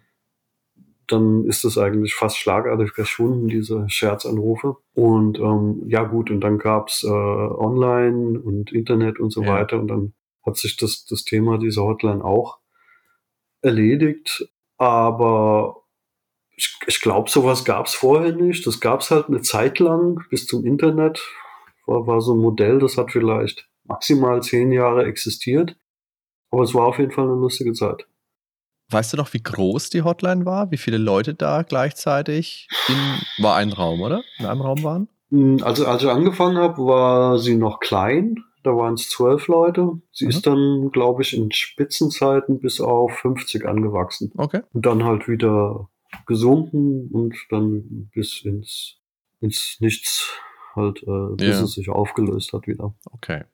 Speaker 2: dann ist es eigentlich fast schlagartig verschwunden, diese Scherzanrufe. Und ähm, ja gut, und dann gab's äh, Online und Internet und so ja. weiter. Und dann hat sich das, das Thema dieser Hotline auch erledigt. Aber ich, ich glaube, sowas gab's vorher nicht. Das gab's halt eine Zeit lang bis zum Internet. War, war so ein Modell, das hat vielleicht maximal zehn Jahre existiert. Aber es war auf jeden Fall eine lustige Zeit.
Speaker 1: Weißt du noch, wie groß die Hotline war? Wie viele Leute da gleichzeitig in, war ein Raum, oder? In einem Raum waren?
Speaker 2: Hm, also, als ich angefangen habe, war sie noch klein. Da waren es zwölf Leute. Sie mhm. ist dann, glaube ich, in Spitzenzeiten bis auf 50 angewachsen.
Speaker 1: Okay.
Speaker 2: Und dann halt wieder gesunken und dann bis ins, ins Nichts halt, äh, bis ja. es sich aufgelöst hat wieder.
Speaker 1: Okay.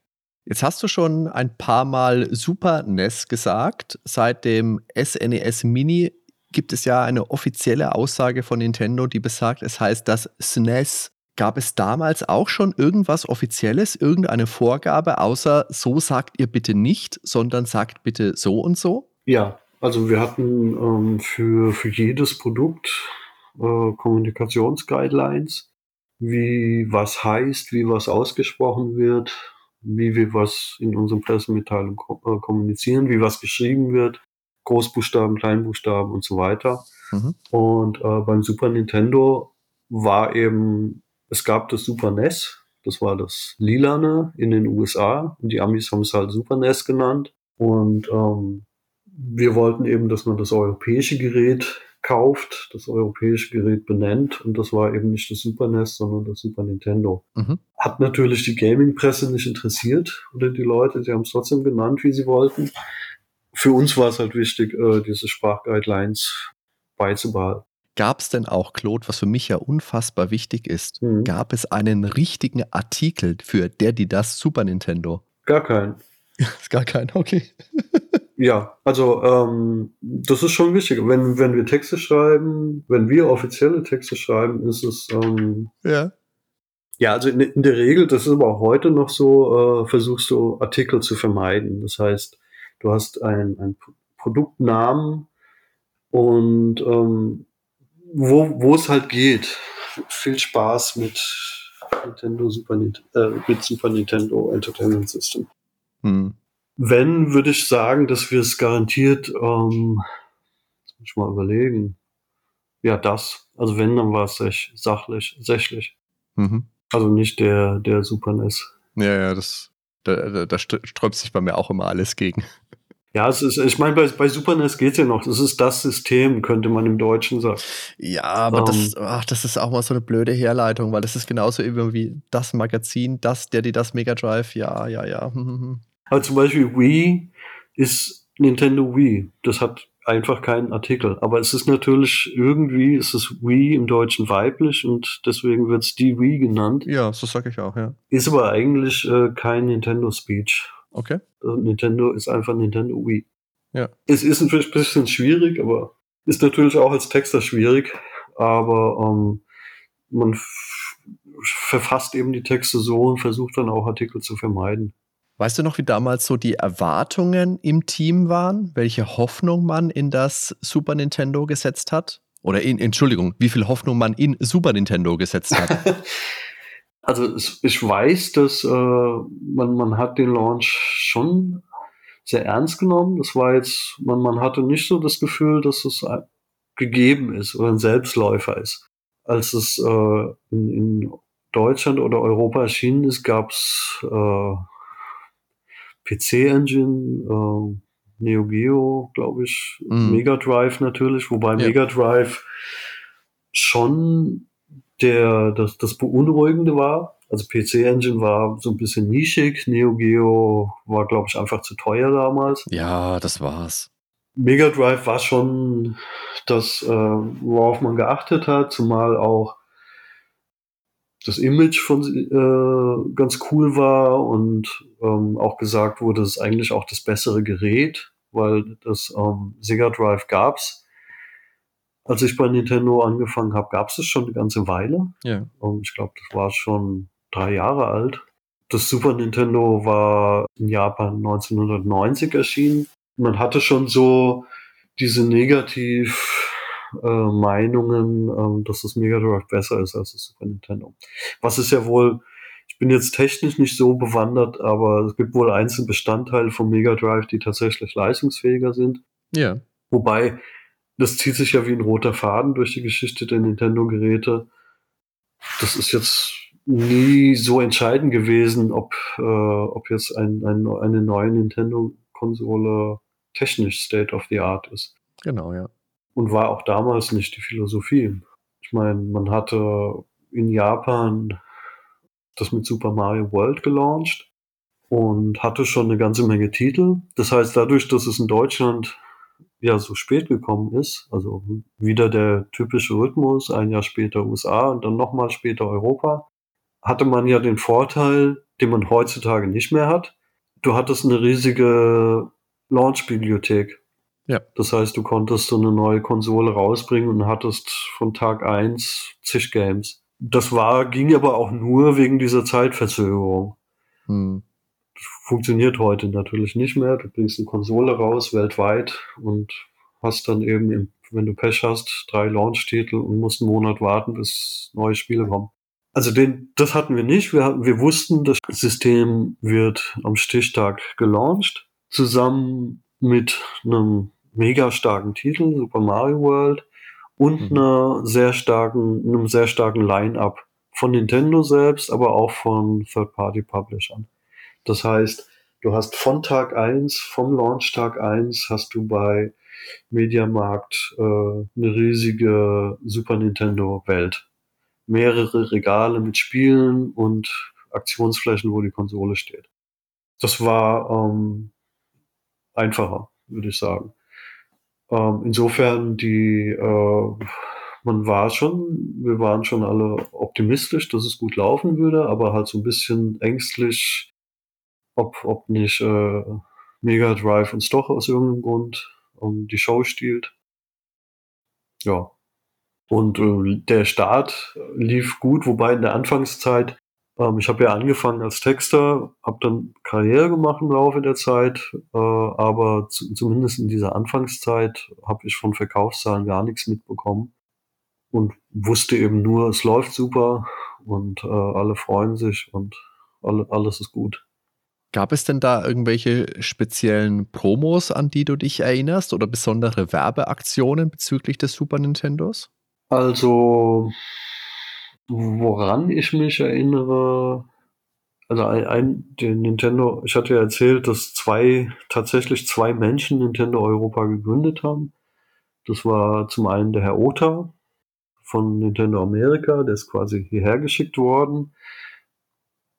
Speaker 1: Jetzt hast du schon ein paar Mal Super NES gesagt. Seit dem SNES e Mini gibt es ja eine offizielle Aussage von Nintendo, die besagt, es heißt das SNES. Gab es damals auch schon irgendwas Offizielles, irgendeine Vorgabe, außer so sagt ihr bitte nicht, sondern sagt bitte so und so?
Speaker 2: Ja, also wir hatten ähm, für, für jedes Produkt äh, Kommunikationsguidelines, wie was heißt, wie was ausgesprochen wird, wie wir was in unseren Pressemitteilungen äh, kommunizieren, wie was geschrieben wird, Großbuchstaben, Kleinbuchstaben und so weiter. Mhm. Und äh, beim Super Nintendo war eben, es gab das Super NES, das war das Lilane in den USA und die Amis haben es halt Super NES genannt. Und ähm, wir wollten eben, dass man das europäische Gerät kauft, das europäische Gerät benennt und das war eben nicht das Super NES, sondern das Super Nintendo. Mhm. Hat natürlich die Gaming-Presse nicht interessiert oder die Leute, sie haben es trotzdem genannt, wie sie wollten. Für uns war es halt wichtig, äh, diese Sprachguidelines beizubehalten.
Speaker 1: Gab es denn auch, Claude, was für mich ja unfassbar wichtig ist, mhm. gab es einen richtigen Artikel für der, die das Super Nintendo?
Speaker 2: Gar keinen.
Speaker 1: Ist gar kein, okay.
Speaker 2: ja, also ähm, das ist schon wichtig. Wenn, wenn wir Texte schreiben, wenn wir offizielle Texte schreiben, ist es ähm,
Speaker 1: ja.
Speaker 2: Ja, also in, in, der Regel, das ist aber auch heute noch so, äh, versuchst du Artikel zu vermeiden. Das heißt, du hast einen Produktnamen und ähm, wo, wo es halt geht. Viel Spaß mit Nintendo Super, äh, mit Super Nintendo Entertainment System. Hm. Wenn, würde ich sagen, dass wir es garantiert, ähm, muss ich mal überlegen. Ja, das. Also wenn, dann war es sech, sachlich, sächlich. Mhm. Also nicht der, der Super NES.
Speaker 1: Ja, ja, das, da, da, da sträubt sich bei mir auch immer alles gegen.
Speaker 2: Ja, es ist, ich meine, bei, bei Super NES geht es ja noch. Das ist das System, könnte man im Deutschen sagen.
Speaker 1: Ja, aber um, das, ähm. ach, das ist auch mal so eine blöde Herleitung, weil das ist genauso wie das Magazin, das, der, die das Mega Drive, ja, ja, ja.
Speaker 2: Aber zum Beispiel Wii ist Nintendo Wii. Das hat einfach keinen Artikel. Aber es ist natürlich irgendwie, es ist Wii im Deutschen weiblich und deswegen wird es die Wii genannt.
Speaker 1: Ja, so sage ich auch, ja.
Speaker 2: Ist aber eigentlich äh, kein Nintendo Speech.
Speaker 1: Okay.
Speaker 2: Also Nintendo ist einfach Nintendo Wii.
Speaker 1: Ja.
Speaker 2: Es ist ein bisschen schwierig, aber ist natürlich auch als Texter schwierig. Aber ähm, man verfasst eben die Texte so und versucht dann auch Artikel zu vermeiden.
Speaker 1: Weißt du noch, wie damals so die Erwartungen im Team waren? Welche Hoffnung man in das Super Nintendo gesetzt hat? Oder in, Entschuldigung, wie viel Hoffnung man in Super Nintendo gesetzt hat?
Speaker 2: also ich weiß, dass äh, man, man hat den Launch schon sehr ernst genommen. Das war jetzt, man, man hatte nicht so das Gefühl, dass es gegeben ist oder ein Selbstläufer ist. Als es äh, in, in Deutschland oder Europa erschienen ist, gab es äh, PC-Engine, äh, Neo Geo, glaube ich, mm. Mega Drive natürlich, wobei ja. Mega Drive schon der, das, das Beunruhigende war. Also PC-Engine war so ein bisschen nischig, Neo Geo war, glaube ich, einfach zu teuer damals.
Speaker 1: Ja, das war's.
Speaker 2: Mega Drive war schon das, äh, worauf man geachtet hat, zumal auch das Image von äh, ganz cool war und ähm, auch gesagt wurde, es ist eigentlich auch das bessere Gerät, weil das ähm, Sega Drive gab's. Als ich bei Nintendo angefangen habe, gab es es schon eine ganze Weile.
Speaker 1: Ja.
Speaker 2: Und ich glaube, das war schon drei Jahre alt. Das Super Nintendo war in Japan 1990 erschienen. Man hatte schon so diese negativ äh, Meinungen, ähm, dass das Mega Drive besser ist als das Super Nintendo. Was ist ja wohl, ich bin jetzt technisch nicht so bewandert, aber es gibt wohl einzelne Bestandteile vom Mega Drive, die tatsächlich leistungsfähiger sind.
Speaker 1: Ja.
Speaker 2: Wobei, das zieht sich ja wie ein roter Faden durch die Geschichte der Nintendo-Geräte. Das ist jetzt nie so entscheidend gewesen, ob, äh, ob jetzt ein, ein, eine neue Nintendo-Konsole technisch State of the Art ist.
Speaker 1: Genau, ja
Speaker 2: und war auch damals nicht die Philosophie. Ich meine, man hatte in Japan das mit Super Mario World gelauncht und hatte schon eine ganze Menge Titel. Das heißt, dadurch, dass es in Deutschland ja so spät gekommen ist, also wieder der typische Rhythmus, ein Jahr später USA und dann nochmal später Europa, hatte man ja den Vorteil, den man heutzutage nicht mehr hat. Du hattest eine riesige Launch-Bibliothek.
Speaker 1: Ja.
Speaker 2: Das heißt, du konntest so eine neue Konsole rausbringen und hattest von Tag eins zig Games. Das war, ging aber auch nur wegen dieser Zeitverzögerung. Hm. Funktioniert heute natürlich nicht mehr. Du bringst eine Konsole raus, weltweit, und hast dann eben, wenn du Pech hast, drei Launch-Titel und musst einen Monat warten, bis neue Spiele kommen. Also den, das hatten wir nicht. Wir, wir wussten, das System wird am Stichtag gelauncht, zusammen mit einem mega starken Titel, Super Mario World, und mhm. einer sehr starken, einem sehr starken Line-up von Nintendo selbst, aber auch von Third-Party-Publishern. Das heißt, du hast von Tag 1, vom Launch Tag 1, hast du bei Mediamarkt äh, eine riesige Super Nintendo Welt. Mehrere Regale mit Spielen und Aktionsflächen, wo die Konsole steht. Das war ähm, einfacher, würde ich sagen. Ähm, insofern, die, äh, man war schon, wir waren schon alle optimistisch, dass es gut laufen würde, aber halt so ein bisschen ängstlich, ob, ob nicht äh, Mega Drive uns doch aus irgendeinem Grund um die Show stiehlt. Ja. Und äh, der Start lief gut, wobei in der Anfangszeit ähm, ich habe ja angefangen als Texter, habe dann Karriere gemacht im Laufe der Zeit, äh, aber zu, zumindest in dieser Anfangszeit habe ich von Verkaufszahlen gar nichts mitbekommen und wusste eben nur, es läuft super und äh, alle freuen sich und alle, alles ist gut.
Speaker 1: Gab es denn da irgendwelche speziellen Promos, an die du dich erinnerst oder besondere Werbeaktionen bezüglich des Super Nintendos?
Speaker 2: Also Woran ich mich erinnere, also ein, ein den Nintendo, ich hatte ja erzählt, dass zwei, tatsächlich zwei Menschen Nintendo Europa gegründet haben. Das war zum einen der Herr Ota von Nintendo Amerika, der ist quasi hierher geschickt worden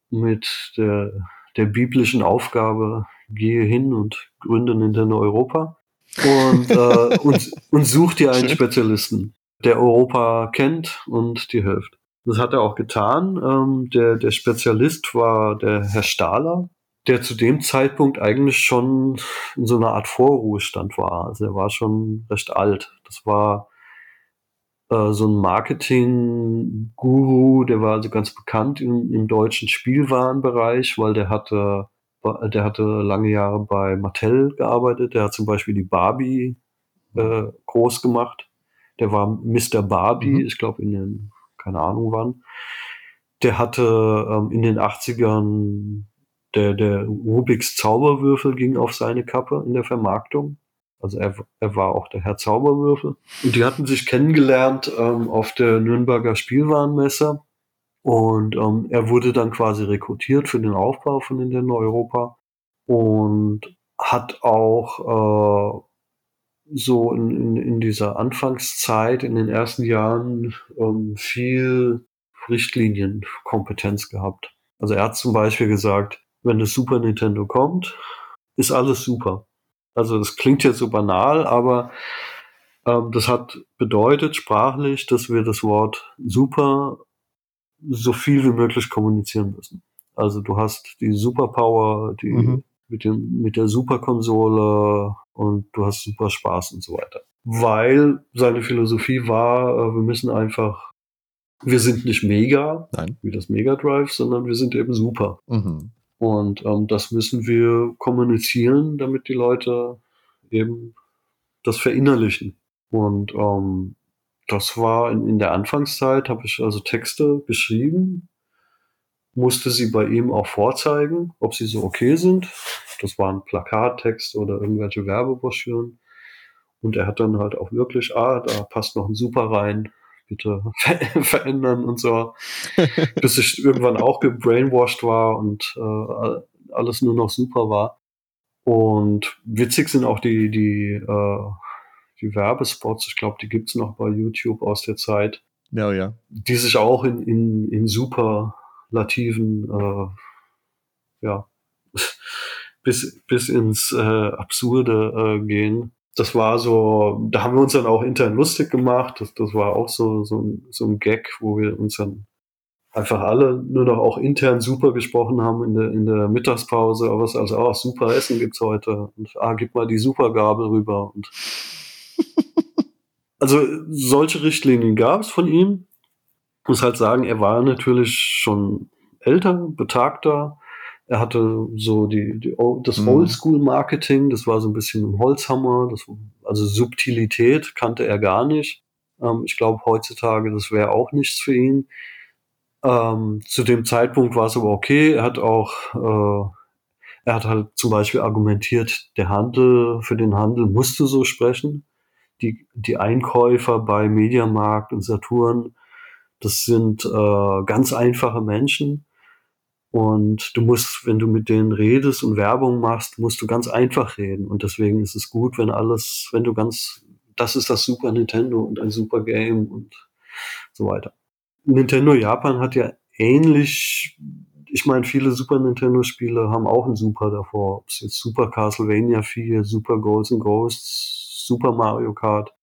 Speaker 2: mit der, der biblischen Aufgabe, gehe hin und gründe Nintendo Europa. und, äh, und, und such dir einen Spezialisten, der Europa kennt und dir hilft. Das hat er auch getan. Ähm, der, der Spezialist war der Herr Stahler, der zu dem Zeitpunkt eigentlich schon in so einer Art Vorruhestand war. Also er war schon recht alt. Das war äh, so ein Marketing-Guru, der war also ganz bekannt im, im deutschen Spielwarenbereich, weil der hatte, der hatte lange Jahre bei Mattel gearbeitet. Der hat zum Beispiel die Barbie äh, groß gemacht. Der war Mr. Barbie, mhm. ich glaube in den keine Ahnung wann. Der hatte ähm, in den 80ern, der, der Rubiks Zauberwürfel ging auf seine Kappe in der Vermarktung. Also er, er war auch der Herr Zauberwürfel. Und die hatten sich kennengelernt ähm, auf der Nürnberger Spielwarenmesse. Und ähm, er wurde dann quasi rekrutiert für den Aufbau von Nintendo Europa und hat auch äh, so in, in, in dieser Anfangszeit, in den ersten Jahren ähm, viel Richtlinienkompetenz gehabt. Also er hat zum Beispiel gesagt, wenn das Super Nintendo kommt, ist alles super. Also das klingt jetzt so banal, aber ähm, das hat bedeutet sprachlich, dass wir das Wort super so viel wie möglich kommunizieren müssen. Also du hast die Superpower, die mhm. Mit, dem, mit der Superkonsole und du hast super Spaß und so weiter. Weil seine Philosophie war, äh, wir müssen einfach, wir sind nicht mega, Nein. wie das Mega Drive, sondern wir sind eben super. Mhm. Und ähm, das müssen wir kommunizieren, damit die Leute eben das verinnerlichen. Und ähm, das war in, in der Anfangszeit, habe ich also Texte geschrieben, musste sie bei ihm auch vorzeigen, ob sie so okay sind. Das waren Plakattext oder irgendwelche Werbebroschüren. Und er hat dann halt auch wirklich, ah, da passt noch ein Super rein, bitte ver verändern und so. Bis ich irgendwann auch gebrainwashed war und äh, alles nur noch super war. Und witzig sind auch die, die, äh, die Werbespots, ich glaube, die gibt's noch bei YouTube aus der Zeit.
Speaker 1: Ja, ja.
Speaker 2: Die sich auch in, in, in super Lativen, äh, ja, bis, bis ins äh, Absurde äh, gehen. Das war so, da haben wir uns dann auch intern lustig gemacht. Das, das war auch so, so, ein, so ein Gag, wo wir uns dann einfach alle nur noch auch intern super gesprochen haben in der, in der Mittagspause. Aber es also auch super Essen gibt's heute. Und ah, gib mal die Supergabel rüber. Und also solche Richtlinien gab es von ihm muss halt sagen, er war natürlich schon älter, betagter. Er hatte so die, die das mhm. Oldschool-Marketing, das war so ein bisschen ein Holzhammer, das, also Subtilität kannte er gar nicht. Ähm, ich glaube heutzutage, das wäre auch nichts für ihn. Ähm, zu dem Zeitpunkt war es aber okay. Er hat auch, äh, er hat halt zum Beispiel argumentiert, der Handel, für den Handel musste so sprechen. Die, die Einkäufer bei Mediamarkt und Saturn das sind äh, ganz einfache Menschen. Und du musst, wenn du mit denen redest und Werbung machst, musst du ganz einfach reden. Und deswegen ist es gut, wenn alles, wenn du ganz, das ist das Super Nintendo und ein super Game und so weiter. Nintendo Japan hat ja ähnlich, ich meine, viele Super Nintendo Spiele haben auch ein Super davor. Ob es jetzt Super Castlevania 4, Super Ghosts and Ghosts, Super Mario Kart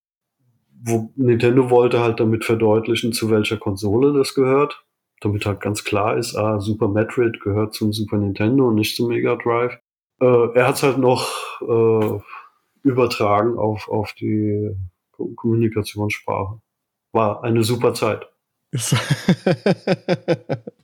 Speaker 2: wo Nintendo wollte halt damit verdeutlichen, zu welcher Konsole das gehört. Damit halt ganz klar ist, ah, Super Metroid gehört zum Super Nintendo und nicht zum Mega Drive. Äh, er hat es halt noch äh, übertragen auf, auf die Kommunikationssprache. War eine super Zeit.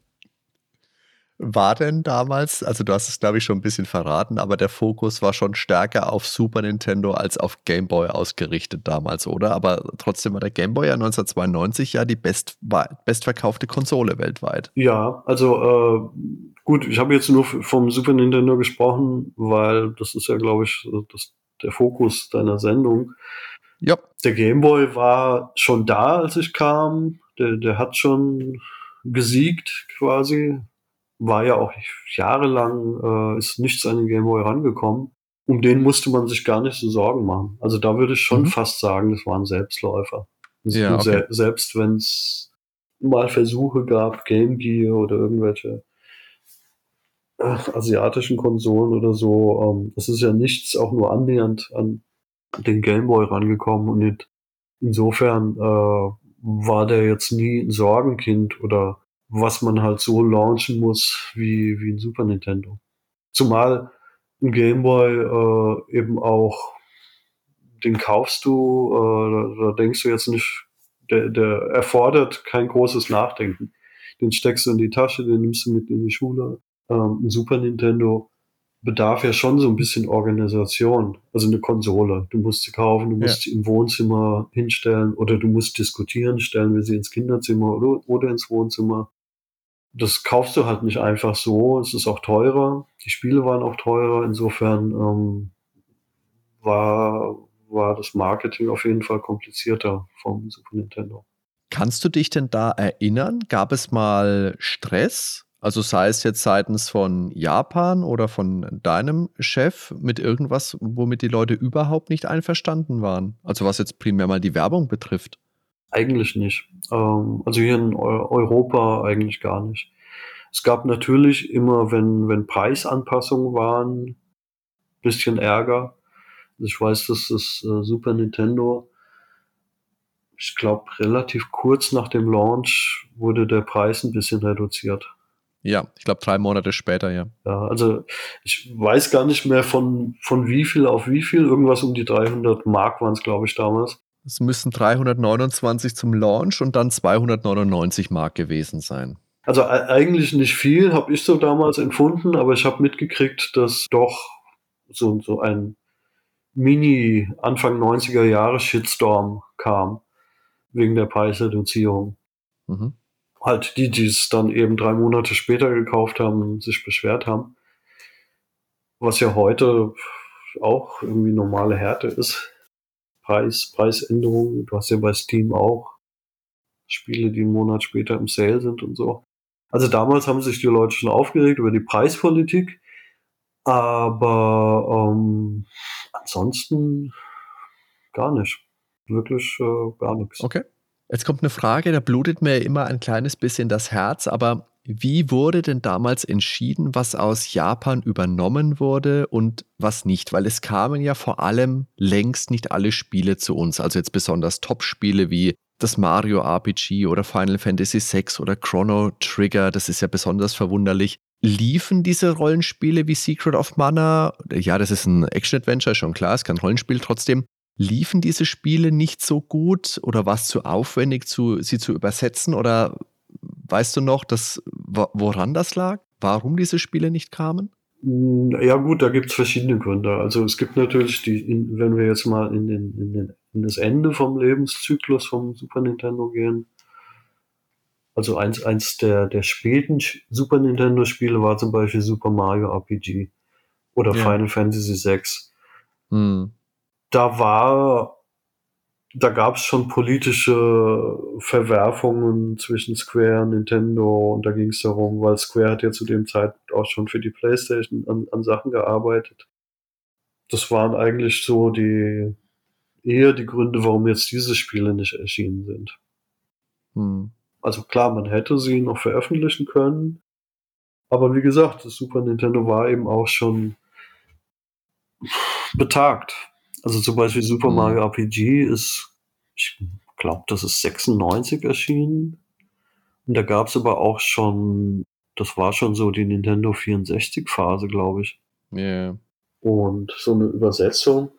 Speaker 1: war denn damals, also du hast es glaube ich schon ein bisschen verraten, aber der Fokus war schon stärker auf Super Nintendo als auf Game Boy ausgerichtet damals, oder? Aber trotzdem war der Game Boy ja 1992 ja die best, bestverkaufte Konsole weltweit.
Speaker 2: Ja, also äh, gut, ich habe jetzt nur vom Super Nintendo gesprochen, weil das ist ja glaube ich das, der Fokus deiner Sendung. Ja. Der Game Boy war schon da, als ich kam. Der, der hat schon gesiegt quasi war ja auch jahrelang, äh, ist nichts an den Gameboy rangekommen. Um den musste man sich gar nicht so Sorgen machen. Also da würde ich schon mhm. fast sagen, das waren Selbstläufer. Ja, okay. se selbst wenn es mal Versuche gab, Game Gear oder irgendwelche äh, asiatischen Konsolen oder so, ähm, das ist ja nichts auch nur annähernd an den Gameboy rangekommen und insofern äh, war der jetzt nie ein Sorgenkind oder was man halt so launchen muss wie, wie ein Super Nintendo. Zumal ein Gameboy äh, eben auch, den kaufst du, äh, da, da denkst du jetzt nicht, der, der erfordert kein großes Nachdenken. Den steckst du in die Tasche, den nimmst du mit in die Schule. Ähm, ein Super Nintendo bedarf ja schon so ein bisschen Organisation. Also eine Konsole. Du musst sie kaufen, du musst ja. sie im Wohnzimmer hinstellen oder du musst diskutieren, stellen wir sie ins Kinderzimmer oder, oder ins Wohnzimmer. Das kaufst du halt nicht einfach so. Es ist auch teurer. Die Spiele waren auch teurer. Insofern ähm, war, war das Marketing auf jeden Fall komplizierter vom Super Nintendo.
Speaker 1: Kannst du dich denn da erinnern? Gab es mal Stress also sei es jetzt seitens von Japan oder von deinem Chef mit irgendwas, womit die Leute überhaupt nicht einverstanden waren. Also was jetzt primär mal die Werbung betrifft.
Speaker 2: Eigentlich nicht. Ähm, also hier in Europa eigentlich gar nicht. Es gab natürlich immer, wenn, wenn Preisanpassungen waren, bisschen Ärger. Ich weiß, dass das äh, Super Nintendo, ich glaube, relativ kurz nach dem Launch wurde der Preis ein bisschen reduziert.
Speaker 1: Ja, ich glaube drei Monate später, ja.
Speaker 2: Ja, also ich weiß gar nicht mehr von, von wie viel auf wie viel. Irgendwas um die 300 Mark waren es, glaube ich, damals.
Speaker 1: Es müssen 329 zum Launch und dann 299 Mark gewesen sein.
Speaker 2: Also eigentlich nicht viel, habe ich so damals empfunden, aber ich habe mitgekriegt, dass doch so, so ein Mini Anfang 90er Jahre Shitstorm kam wegen der Preisreduzierung. Mhm halt die, die es dann eben drei Monate später gekauft haben, sich beschwert haben. Was ja heute auch irgendwie normale Härte ist. Preis, Preisänderungen. Du hast ja bei Steam auch Spiele, die einen Monat später im Sale sind und so. Also damals haben sich die Leute schon aufgeregt über die Preispolitik, aber ähm, ansonsten gar nicht. Wirklich äh, gar nichts.
Speaker 1: Okay. Jetzt kommt eine Frage, da blutet mir immer ein kleines bisschen das Herz, aber wie wurde denn damals entschieden, was aus Japan übernommen wurde und was nicht? Weil es kamen ja vor allem längst nicht alle Spiele zu uns, also jetzt besonders Top-Spiele wie das Mario RPG oder Final Fantasy VI oder Chrono Trigger, das ist ja besonders verwunderlich. Liefen diese Rollenspiele wie Secret of Mana? Ja, das ist ein Action-Adventure, schon klar, ist kein Rollenspiel trotzdem liefen diese Spiele nicht so gut oder war es zu aufwendig, zu, sie zu übersetzen? Oder weißt du noch, dass, woran das lag? Warum diese Spiele nicht kamen?
Speaker 2: Hm, ja gut, da gibt es verschiedene Gründe. Also es gibt natürlich die, wenn wir jetzt mal in, den, in, den, in das Ende vom Lebenszyklus vom Super Nintendo gehen, also eins, eins der, der späten Super Nintendo-Spiele war zum Beispiel Super Mario RPG oder ja. Final Fantasy VI. Hm da war, da gab es schon politische Verwerfungen zwischen Square und Nintendo und da ging es darum, weil Square hat ja zu dem Zeitpunkt auch schon für die PlayStation an, an Sachen gearbeitet. Das waren eigentlich so die eher die Gründe, warum jetzt diese Spiele nicht erschienen sind. Hm. Also klar, man hätte sie noch veröffentlichen können, aber wie gesagt, das Super Nintendo war eben auch schon betagt. Also zum Beispiel Super mhm. Mario RPG ist, ich glaube, das ist 96 erschienen. Und da gab es aber auch schon, das war schon so die Nintendo 64-Phase, glaube ich.
Speaker 1: Ja. Yeah.
Speaker 2: Und so eine Übersetzung,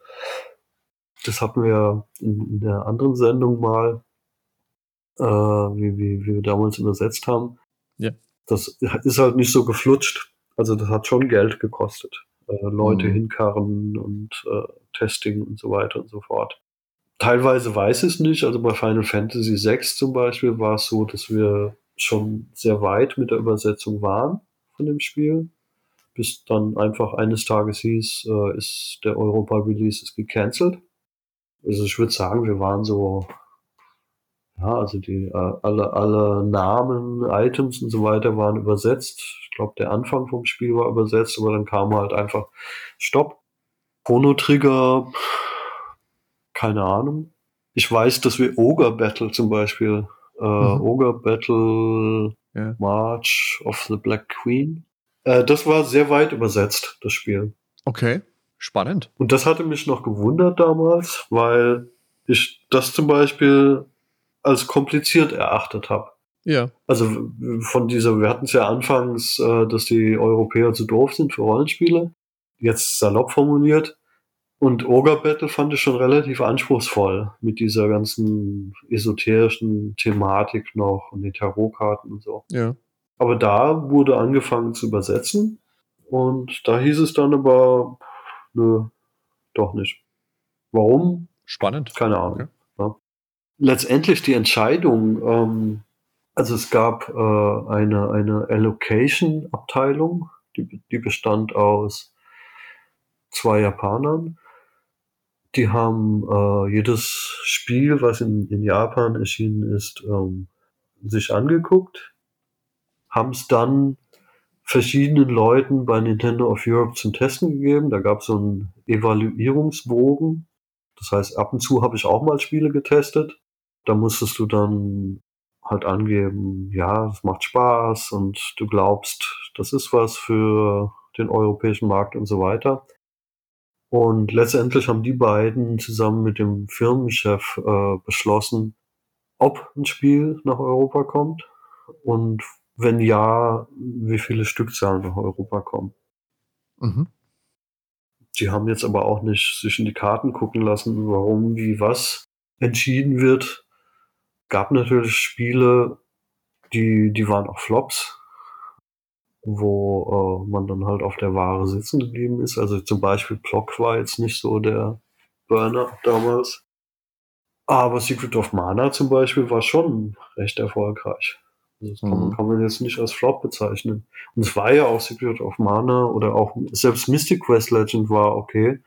Speaker 2: das hatten wir in, in der anderen Sendung mal, äh, wie, wie, wie wir damals übersetzt haben.
Speaker 1: Ja. Yeah.
Speaker 2: Das ist halt nicht so geflutscht. Also das hat schon Geld gekostet äh, Leute mhm. hinkarren und äh, Testing und so weiter und so fort. Teilweise weiß ich es nicht, also bei Final Fantasy VI zum Beispiel war es so, dass wir schon sehr weit mit der Übersetzung waren von dem Spiel, bis dann einfach eines Tages hieß, äh, ist der Europa-Release ist gecancelt. Also ich würde sagen, wir waren so ja, also die äh, alle, alle Namen, Items und so weiter waren übersetzt. Glaube, der Anfang vom Spiel war übersetzt, aber dann kam halt einfach Stopp. Chrono Trigger, keine Ahnung. Ich weiß, dass wir Ogre Battle zum Beispiel, äh, mhm. Ogre Battle ja. March of the Black Queen, äh, das war sehr weit übersetzt, das Spiel.
Speaker 1: Okay. Spannend.
Speaker 2: Und das hatte mich noch gewundert damals, weil ich das zum Beispiel als kompliziert erachtet habe.
Speaker 1: Ja.
Speaker 2: Also von dieser, wir hatten es ja anfangs, äh, dass die Europäer zu doof sind für Rollenspiele. Jetzt salopp formuliert. Und Ogre Battle fand ich schon relativ anspruchsvoll mit dieser ganzen esoterischen Thematik noch und den Tarotkarten und so.
Speaker 1: Ja.
Speaker 2: Aber da wurde angefangen zu übersetzen und da hieß es dann aber, nö, doch nicht. Warum?
Speaker 1: Spannend.
Speaker 2: Keine Ahnung. Okay. Ja. Letztendlich die Entscheidung, ähm, also es gab äh, eine, eine Allocation-Abteilung, die, die bestand aus zwei Japanern die haben äh, jedes Spiel, was in, in Japan erschienen ist, ähm, sich angeguckt, haben es dann verschiedenen Leuten bei Nintendo of Europe zum Testen gegeben. Da gab es so einen Evaluierungsbogen. Das heißt, ab und zu habe ich auch mal Spiele getestet. Da musstest du dann halt angeben, ja, es macht Spaß und du glaubst, das ist was für den europäischen Markt und so weiter. Und letztendlich haben die beiden zusammen mit dem Firmenchef äh, beschlossen, ob ein Spiel nach Europa kommt und wenn ja, wie viele Stückzahlen nach Europa kommen. Mhm. Die haben jetzt aber auch nicht sich in die Karten gucken lassen, warum, wie, was entschieden wird. Gab natürlich Spiele, die, die waren auch Flops wo äh, man dann halt auf der Ware sitzen geblieben ist. Also zum Beispiel Block war jetzt nicht so der Burner damals. Aber Secret of Mana zum Beispiel war schon recht erfolgreich. Also das kann, mhm. kann, man jetzt nicht als Flop bezeichnen. Und es war ja auch Secret of Mana oder auch selbst Mystic Quest Legend war okay.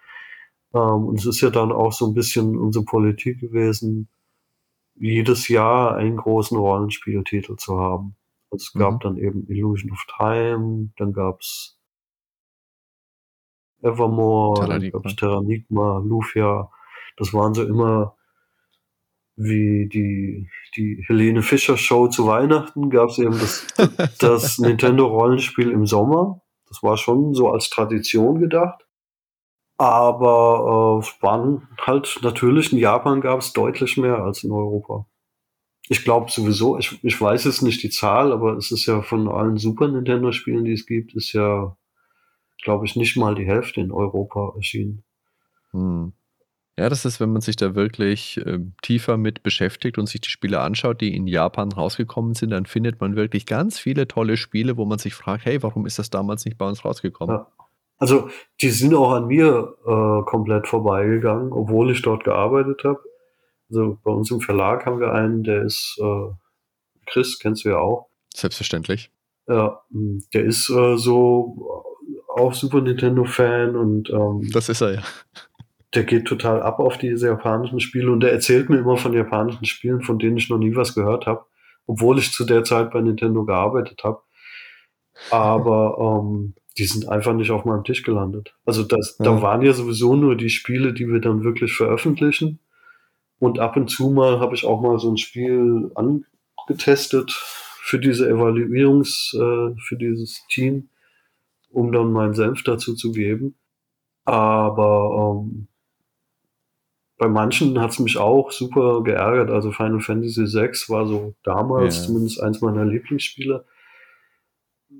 Speaker 2: Ähm, und es ist ja dann auch so ein bisschen unsere Politik gewesen, jedes Jahr einen großen Rollenspieltitel zu haben. Also es gab mhm. dann eben Illusion of Time, dann gab es Evermore, Terranigma. dann gab es Terranigma, Lufia. Das waren so immer wie die, die Helene Fischer Show zu Weihnachten, gab es eben das, das Nintendo Rollenspiel im Sommer. Das war schon so als Tradition gedacht. Aber äh, waren halt natürlich in Japan gab es deutlich mehr als in Europa. Ich glaube sowieso, ich, ich weiß jetzt nicht die Zahl, aber es ist ja von allen Super Nintendo-Spielen, die es gibt, ist ja, glaube ich, nicht mal die Hälfte in Europa erschienen.
Speaker 1: Hm. Ja, das ist, wenn man sich da wirklich äh, tiefer mit beschäftigt und sich die Spiele anschaut, die in Japan rausgekommen sind, dann findet man wirklich ganz viele tolle Spiele, wo man sich fragt, hey, warum ist das damals nicht bei uns rausgekommen? Ja.
Speaker 2: Also, die sind auch an mir äh, komplett vorbeigegangen, obwohl ich dort gearbeitet habe. Also bei uns im Verlag haben wir einen, der ist äh, Chris, kennst du ja auch.
Speaker 1: Selbstverständlich.
Speaker 2: Ja, der ist äh, so auch Super Nintendo-Fan und ähm,
Speaker 1: das ist er ja.
Speaker 2: Der geht total ab auf diese japanischen Spiele und der erzählt mir immer von japanischen Spielen, von denen ich noch nie was gehört habe, obwohl ich zu der Zeit bei Nintendo gearbeitet habe. Aber ähm, die sind einfach nicht auf meinem Tisch gelandet. Also das, ja. da waren ja sowieso nur die Spiele, die wir dann wirklich veröffentlichen. Und ab und zu mal habe ich auch mal so ein Spiel angetestet für diese Evaluierungs, äh, für dieses Team, um dann meinen Senf dazu zu geben. Aber ähm, bei manchen hat es mich auch super geärgert. Also Final Fantasy VI war so damals yeah. zumindest eins meiner Lieblingsspiele.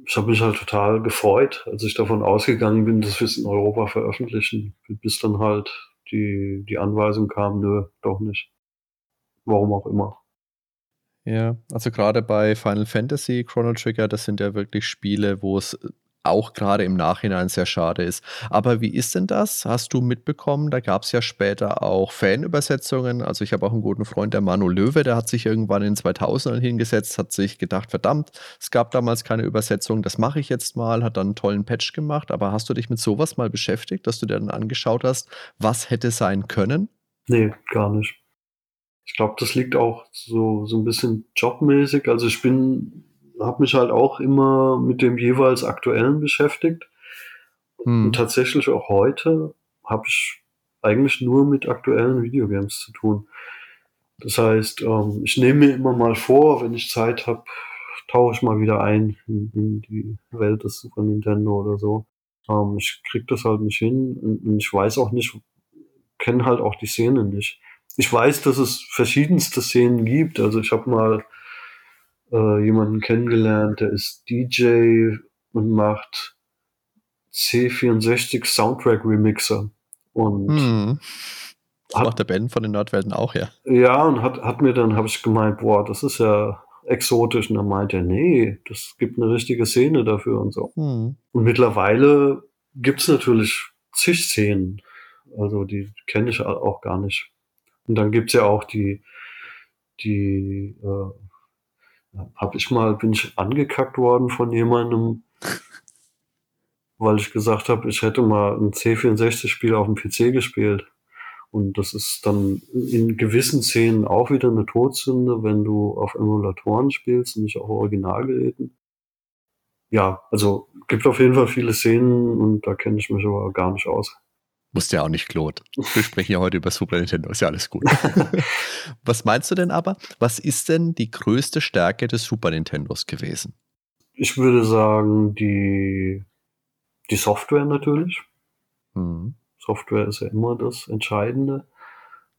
Speaker 2: Ich habe mich halt total gefreut, als ich davon ausgegangen bin, dass wir es in Europa veröffentlichen, bis dann halt die, die Anweisung kam, nö, doch nicht. Warum auch immer.
Speaker 1: Ja, also gerade bei Final Fantasy Chrono Trigger, das sind ja wirklich Spiele, wo es auch gerade im Nachhinein sehr schade ist. Aber wie ist denn das? Hast du mitbekommen? Da gab es ja später auch Fanübersetzungen. Also ich habe auch einen guten Freund, der Manu Löwe, der hat sich irgendwann in den 2000ern hingesetzt, hat sich gedacht, verdammt, es gab damals keine Übersetzung, das mache ich jetzt mal, hat dann einen tollen Patch gemacht. Aber hast du dich mit sowas mal beschäftigt, dass du dir dann angeschaut hast, was hätte sein können?
Speaker 2: Nee, gar nicht. Ich glaube, das liegt auch so, so ein bisschen jobmäßig. Also ich bin habe mich halt auch immer mit dem jeweils Aktuellen beschäftigt. Hm. Und tatsächlich auch heute habe ich eigentlich nur mit aktuellen Videogames zu tun. Das heißt, ähm, ich nehme mir immer mal vor, wenn ich Zeit habe, tauche ich mal wieder ein in, in, die Welt des Super Nintendo oder so. Ähm, ich krieg das halt nicht hin und ich weiß auch nicht, kenne halt auch die Szene nicht. Ich weiß, dass es verschiedenste Szenen gibt. Also ich habe mal äh, jemanden kennengelernt, der ist DJ und macht C64 Soundtrack Remixer. Und
Speaker 1: hm. Das hat, macht der Ben von den Nordwelten auch, ja.
Speaker 2: Ja, und hat, hat mir dann, habe ich gemeint, boah, das ist ja exotisch. Und dann meinte er, nee, das gibt eine richtige Szene dafür und so. Hm. Und mittlerweile gibt es natürlich zig Szenen. Also die kenne ich auch gar nicht. Und dann gibt es ja auch die, die, äh, habe ich mal, bin ich angekackt worden von jemandem, weil ich gesagt habe, ich hätte mal ein C64-Spiel auf dem PC gespielt. Und das ist dann in gewissen Szenen auch wieder eine Todsünde, wenn du auf Emulatoren spielst und nicht auf Originalgeräten. Ja, also gibt auf jeden Fall viele Szenen und da kenne ich mich aber gar nicht aus.
Speaker 1: Muss ja auch nicht, Claude. Wir sprechen ja heute über Super Nintendo, ist ja alles gut. Was meinst du denn aber? Was ist denn die größte Stärke des Super Nintendos gewesen?
Speaker 2: Ich würde sagen, die, die Software natürlich. Mhm. Software ist ja immer das Entscheidende.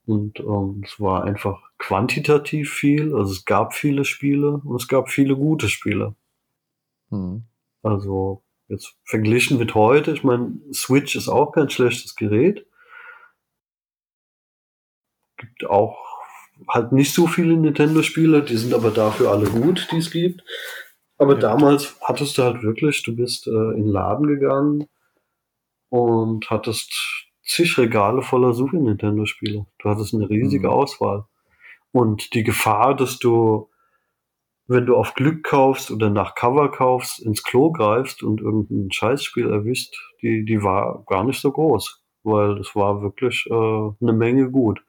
Speaker 2: Und ähm, es war einfach quantitativ viel. Also es gab viele Spiele und es gab viele gute Spiele. Mhm. Also jetzt verglichen mit heute, ich meine, Switch ist auch kein schlechtes Gerät. Gibt auch halt nicht so viele Nintendo-Spiele, die sind aber dafür alle gut, die es gibt. Aber ja. damals hattest du halt wirklich, du bist äh, in den Laden gegangen, und hattest zig Regale voller Super Nintendo Spiele. Du hattest eine riesige mhm. Auswahl. Und die Gefahr, dass du, wenn du auf Glück kaufst oder nach Cover kaufst, ins Klo greifst und irgendein Scheißspiel erwischt, die, die war gar nicht so groß. Weil es war wirklich äh, eine Menge gut,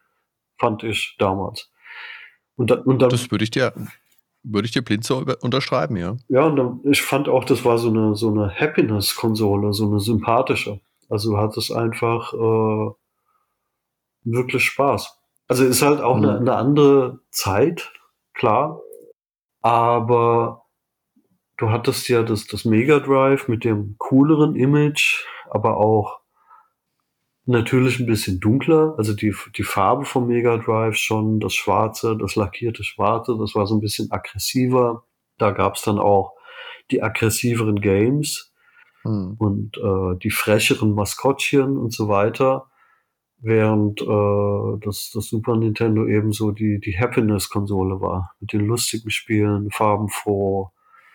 Speaker 2: fand ich damals.
Speaker 1: Und, da, und dann, das würde ich dir würde ich dir blind so unterschreiben, ja.
Speaker 2: Ja, und dann, ich fand auch, das war so eine, so eine Happiness-Konsole, so eine sympathische. Also du hattest einfach äh, wirklich Spaß. Also ist halt auch mhm. eine, eine andere Zeit, klar. Aber du hattest ja das, das Mega Drive mit dem cooleren Image, aber auch natürlich ein bisschen dunkler. Also die, die Farbe vom Mega Drive schon, das Schwarze, das lackierte Schwarze, das war so ein bisschen aggressiver. Da gab's dann auch die aggressiveren Games mhm. und äh, die frecheren Maskottchen und so weiter. Während äh, das, das Super Nintendo eben so die, die Happiness-Konsole war. Mit den lustigen Spielen, farbenfroh,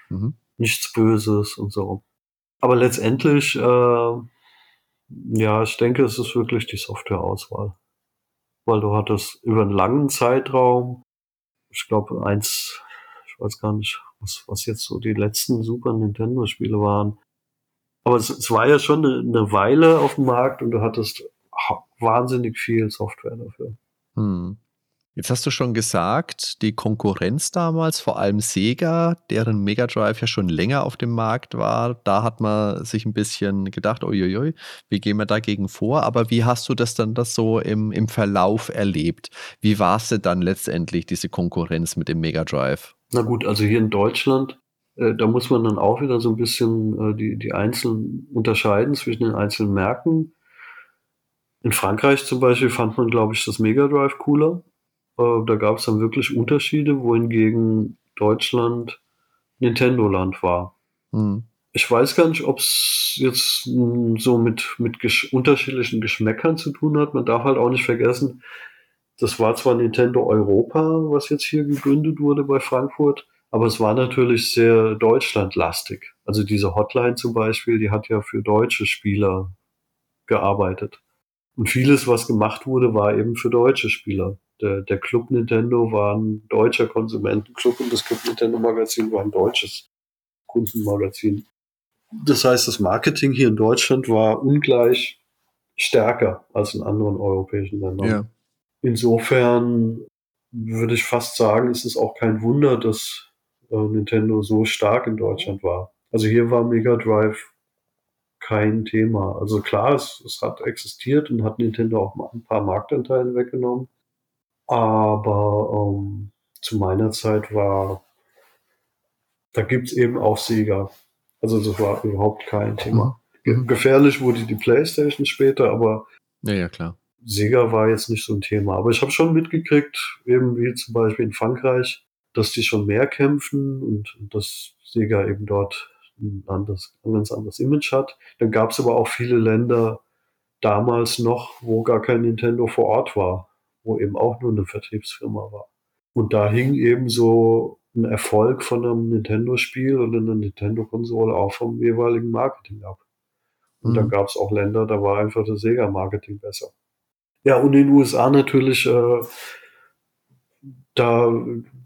Speaker 2: mhm. nichts Böses und so. Aber letztendlich äh, ja, ich denke, es ist wirklich die Softwareauswahl. Weil du hattest über einen langen Zeitraum, ich glaube, eins, ich weiß gar nicht, was, was jetzt so die letzten Super Nintendo-Spiele waren. Aber es, es, war ja schon eine, eine, Weile auf dem Markt und du hattest wahnsinnig viel Software dafür. Hm.
Speaker 1: Jetzt hast du schon gesagt, die Konkurrenz damals, vor allem Sega, deren Mega Drive ja schon länger auf dem Markt war, da hat man sich ein bisschen gedacht, uiuiui, wie gehen wir dagegen vor? Aber wie hast du das dann das so im, im Verlauf erlebt? Wie war es denn dann letztendlich, diese Konkurrenz mit dem Mega Drive?
Speaker 2: Na gut, also hier in Deutschland, äh, da muss man dann auch wieder so ein bisschen äh, die, die einzelnen unterscheiden zwischen den einzelnen Märkten. In Frankreich zum Beispiel fand man, glaube ich, das Mega Drive cooler äh, da gab es dann wirklich Unterschiede, wohingegen Deutschland Nintendo-Land war. Mhm. Ich weiß gar nicht, ob es jetzt so mit, mit gesch unterschiedlichen Geschmäckern zu tun hat. Man darf halt auch nicht vergessen, das war zwar Nintendo Europa, was jetzt hier gegründet wurde bei Frankfurt, aber es war natürlich sehr deutschlandlastig. Also diese Hotline zum Beispiel, die hat ja für deutsche Spieler gearbeitet. Und vieles, was gemacht wurde, war eben für deutsche Spieler der, der Club Nintendo war ein deutscher Konsumentenclub und das Club Nintendo Magazin war ein deutsches Kundenmagazin. Das heißt, das Marketing hier in Deutschland war ungleich stärker als in anderen europäischen Ländern. Ja. Insofern würde ich fast sagen, es ist auch kein Wunder, dass äh, Nintendo so stark in Deutschland war. Also hier war Mega Drive kein Thema. Also klar, es, es hat existiert und hat Nintendo auch mal ein paar Marktanteile weggenommen. Aber ähm, zu meiner Zeit war, da gibt's eben auch Sieger. Also das war überhaupt kein Thema. Mhm. Gefährlich wurde die Playstation später, aber
Speaker 1: ja, ja, klar.
Speaker 2: Sega war jetzt nicht so ein Thema. Aber ich habe schon mitgekriegt, eben wie zum Beispiel in Frankreich, dass die schon mehr kämpfen und dass Sega eben dort ein, anderes, ein ganz anderes Image hat. Dann gab es aber auch viele Länder damals noch, wo gar kein Nintendo vor Ort war, wo eben auch nur eine Vertriebsfirma war. Und da hing eben so ein Erfolg von einem Nintendo-Spiel oder einer Nintendo-Konsole auch vom jeweiligen Marketing ab. Und mhm. da gab es auch Länder, da war einfach das Sega-Marketing besser. Ja, und in den USA natürlich, äh, da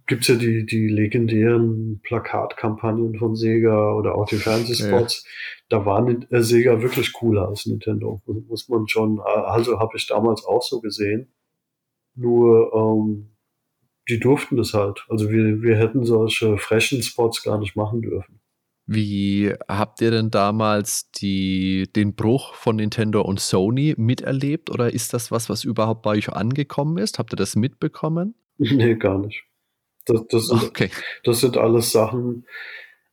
Speaker 2: gibt's ja die, die legendären Plakatkampagnen von Sega oder auch die Fernsehspots. Ja. Da war äh, Sega wirklich cooler als Nintendo. Muss man schon, also habe ich damals auch so gesehen. Nur ähm, die durften das halt. Also wir, wir hätten solche frechen Spots gar nicht machen dürfen.
Speaker 1: Wie habt ihr denn damals die, den Bruch von Nintendo und Sony miterlebt oder ist das was, was überhaupt bei euch angekommen ist? Habt ihr das mitbekommen?
Speaker 2: Nee, gar nicht. Das, das, sind, okay. das sind alles Sachen,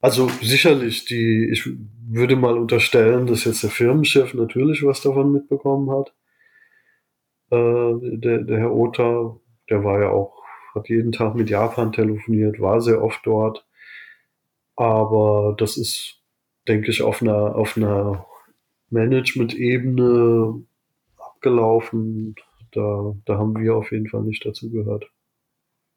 Speaker 2: also sicherlich, die, ich würde mal unterstellen, dass jetzt der Firmenchef natürlich was davon mitbekommen hat. Äh, der, der Herr Ota, der war ja auch, hat jeden Tag mit Japan telefoniert, war sehr oft dort. Aber das ist, denke ich, auf einer, auf einer Management-Ebene abgelaufen. Da, da haben wir auf jeden Fall nicht dazu gehört.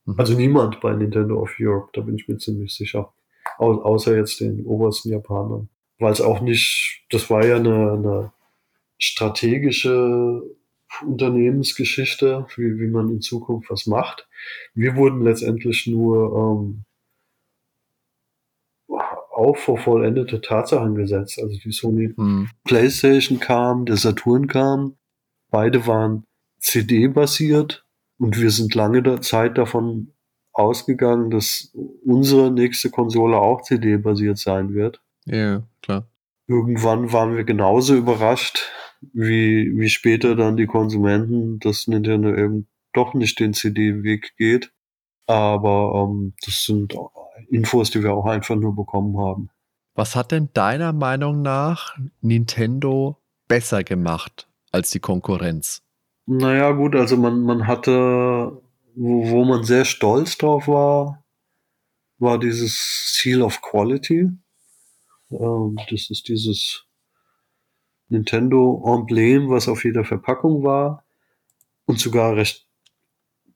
Speaker 2: Mhm. Also niemand bei Nintendo of Europe, da bin ich mir ziemlich sicher. Au außer jetzt den obersten Japanern. Weil es auch nicht, das war ja eine, eine strategische Unternehmensgeschichte, wie, wie man in Zukunft was macht. Wir wurden letztendlich nur ähm, auch vor vollendete Tatsachen gesetzt. Also die Sony mhm. PlayStation kam, der Saturn kam, beide waren CD-basiert und wir sind lange der Zeit davon ausgegangen, dass unsere nächste Konsole auch CD-basiert sein wird.
Speaker 1: Ja, klar.
Speaker 2: Irgendwann waren wir genauso überrascht, wie, wie später dann die Konsumenten, dass Nintendo eben doch nicht den CD-Weg geht. Aber ähm, das sind Infos, die wir auch einfach nur bekommen haben.
Speaker 1: Was hat denn deiner Meinung nach Nintendo besser gemacht als die Konkurrenz?
Speaker 2: Naja, gut, also man, man hatte, wo, wo man sehr stolz drauf war, war dieses Seal of Quality. Ähm, das ist dieses Nintendo-Emblem, was auf jeder Verpackung war und sogar recht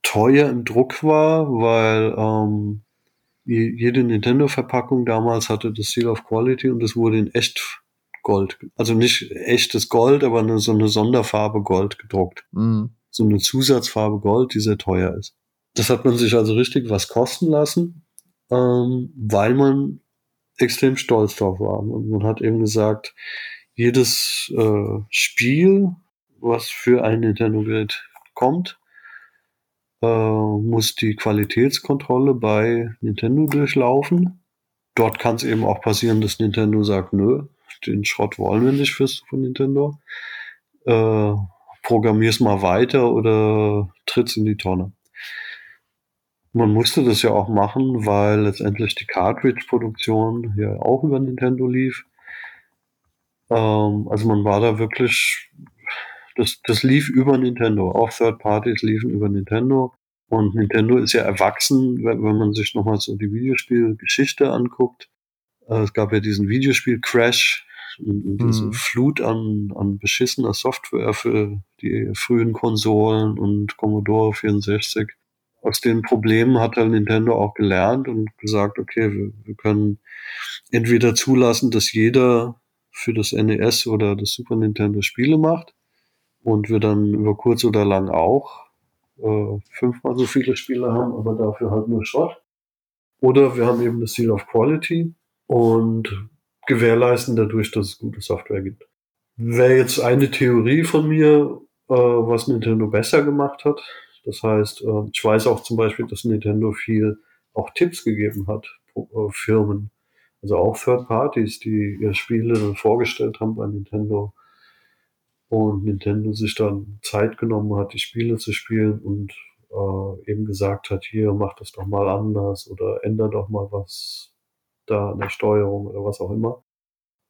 Speaker 2: teuer im Druck war, weil ähm, jede Nintendo-Verpackung damals hatte das Seal of Quality und es wurde in echt Gold, also nicht echtes Gold, aber eine, so eine Sonderfarbe Gold gedruckt. Mhm. So eine Zusatzfarbe Gold, die sehr teuer ist. Das hat man sich also richtig was kosten lassen, ähm, weil man extrem stolz drauf war. Und man hat eben gesagt, jedes äh, Spiel, was für ein Nintendo-Gerät kommt, äh, muss die Qualitätskontrolle bei Nintendo durchlaufen. Dort kann es eben auch passieren, dass Nintendo sagt, nö, den Schrott wollen wir nicht fürs von Nintendo. Äh, programmier's mal weiter oder tritt's in die Tonne. Man musste das ja auch machen, weil letztendlich die Cartridge-Produktion ja auch über Nintendo lief. Ähm, also man war da wirklich das, das lief über Nintendo. Auch Third Parties liefen über Nintendo. Und Nintendo ist ja erwachsen, wenn man sich nochmal so die Videospielgeschichte anguckt. Äh, es gab ja diesen Videospiel Crash und, und diese mhm. Flut an, an beschissener Software für die frühen Konsolen und Commodore 64. Aus den Problemen hat halt Nintendo auch gelernt und gesagt, okay, wir, wir können entweder zulassen, dass jeder für das NES oder das Super Nintendo Spiele macht und wir dann über kurz oder lang auch äh, fünfmal so viele Spiele haben, aber dafür halt nur Schrott. Oder wir haben eben das Seal of Quality und gewährleisten dadurch, dass es gute Software gibt. Wäre jetzt eine Theorie von mir, äh, was Nintendo besser gemacht hat. Das heißt, äh, ich weiß auch zum Beispiel, dass Nintendo viel auch Tipps gegeben hat, äh, Firmen, also auch Third Parties, die ihre Spiele dann vorgestellt haben bei Nintendo und Nintendo sich dann Zeit genommen hat, die Spiele zu spielen und äh, eben gesagt hat, hier mach das doch mal anders oder ändere doch mal was da an der Steuerung oder was auch immer.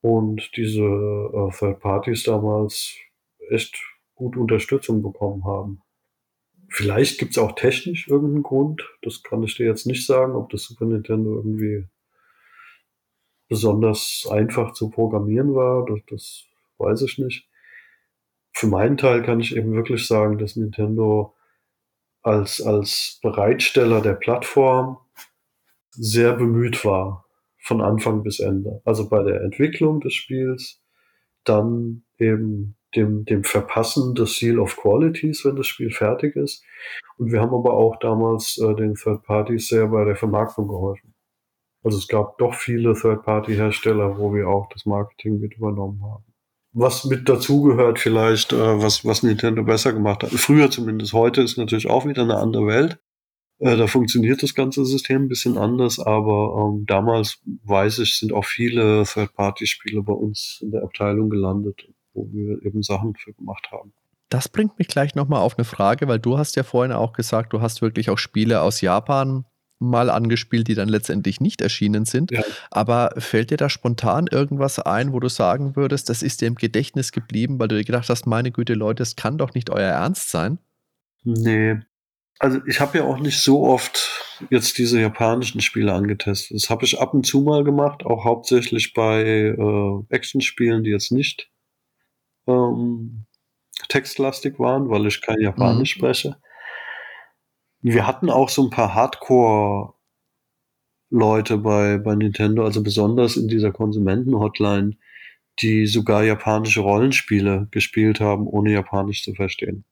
Speaker 2: und diese äh, Third Parties damals echt gut Unterstützung bekommen haben. Vielleicht gibt es auch technisch irgendeinen Grund, das kann ich dir jetzt nicht sagen, ob das Super Nintendo irgendwie besonders einfach zu programmieren war, das, das weiß ich nicht. Für meinen Teil kann ich eben wirklich sagen, dass Nintendo als, als Bereitsteller der Plattform sehr bemüht war, von Anfang bis Ende. Also bei der Entwicklung des Spiels, dann eben dem, dem Verpassen des Seal of Qualities, wenn das Spiel fertig ist. Und wir haben aber auch damals äh, den Third Parties sehr bei der Vermarktung geholfen. Also es gab doch viele Third-Party-Hersteller, wo wir auch das Marketing mit übernommen haben. Was mit dazugehört vielleicht, äh, was, was Nintendo besser gemacht hat. Früher zumindest, heute ist natürlich auch wieder eine andere Welt. Äh, da funktioniert das ganze System ein bisschen anders, aber ähm, damals, weiß ich, sind auch viele Third-Party-Spiele bei uns in der Abteilung gelandet, wo wir eben Sachen für gemacht haben.
Speaker 1: Das bringt mich gleich nochmal auf eine Frage, weil du hast ja vorhin auch gesagt, du hast wirklich auch Spiele aus Japan mal angespielt, die dann letztendlich nicht erschienen sind. Ja. Aber fällt dir da spontan irgendwas ein, wo du sagen würdest, das ist dir im Gedächtnis geblieben, weil du dir gedacht hast, meine Güte, Leute, das kann doch nicht euer Ernst sein?
Speaker 2: Nee, also ich habe ja auch nicht so oft jetzt diese japanischen Spiele angetestet. Das habe ich ab und zu mal gemacht, auch hauptsächlich bei äh, Actionspielen, die jetzt nicht ähm, textlastig waren, weil ich kein Japanisch mhm. spreche. Wir hatten auch so ein paar Hardcore Leute bei, bei Nintendo, also besonders in dieser Konsumenten-Hotline, die sogar japanische Rollenspiele gespielt haben, ohne Japanisch zu verstehen.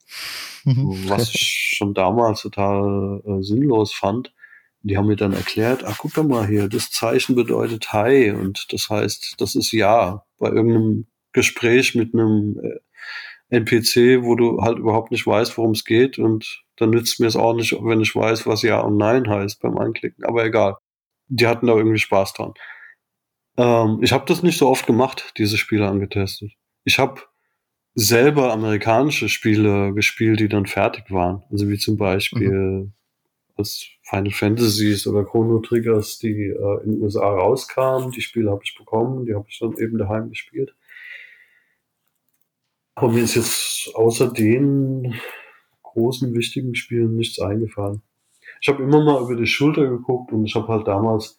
Speaker 2: Mhm. Was ich schon damals total äh, sinnlos fand. Die haben mir dann erklärt, ach guck doch mal hier, das Zeichen bedeutet Hi und das heißt, das ist Ja. Bei irgendeinem Gespräch mit einem äh, NPC, wo du halt überhaupt nicht weißt, worum es geht und dann nützt mir es auch nicht, wenn ich weiß, was Ja und Nein heißt beim Anklicken. Aber egal. Die hatten da irgendwie Spaß dran. Ähm, ich habe das nicht so oft gemacht, diese Spiele angetestet. Ich habe selber amerikanische Spiele gespielt, die dann fertig waren. Also wie zum Beispiel mhm. als Final Fantasies oder Chrono Triggers, die äh, in den USA rauskamen. Die Spiele habe ich bekommen, die habe ich dann eben daheim gespielt. Aber mir ist jetzt außer den großen, wichtigen Spielen nichts eingefallen. Ich habe immer mal über die Schulter geguckt und ich habe halt damals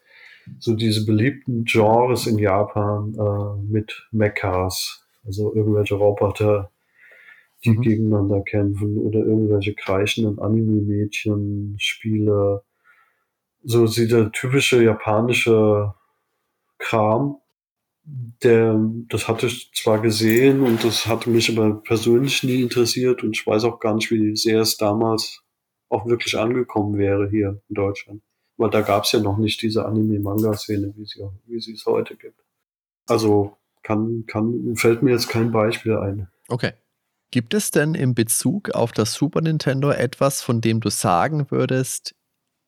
Speaker 2: so diese beliebten Genres in Japan äh, mit Mechas, also irgendwelche Roboter, die mhm. gegeneinander kämpfen oder irgendwelche kreischenden Anime-Mädchen, Spiele. So sieht der typische japanische Kram. Der, das hatte ich zwar gesehen und das hatte mich aber persönlich nie interessiert und ich weiß auch gar nicht, wie sehr es damals auch wirklich angekommen wäre hier in Deutschland. Weil da gab es ja noch nicht diese Anime-Manga-Szene, wie sie, wie sie es heute gibt. Also kann, kann, fällt mir jetzt kein Beispiel ein.
Speaker 1: Okay. Gibt es denn in Bezug auf das Super Nintendo etwas, von dem du sagen würdest,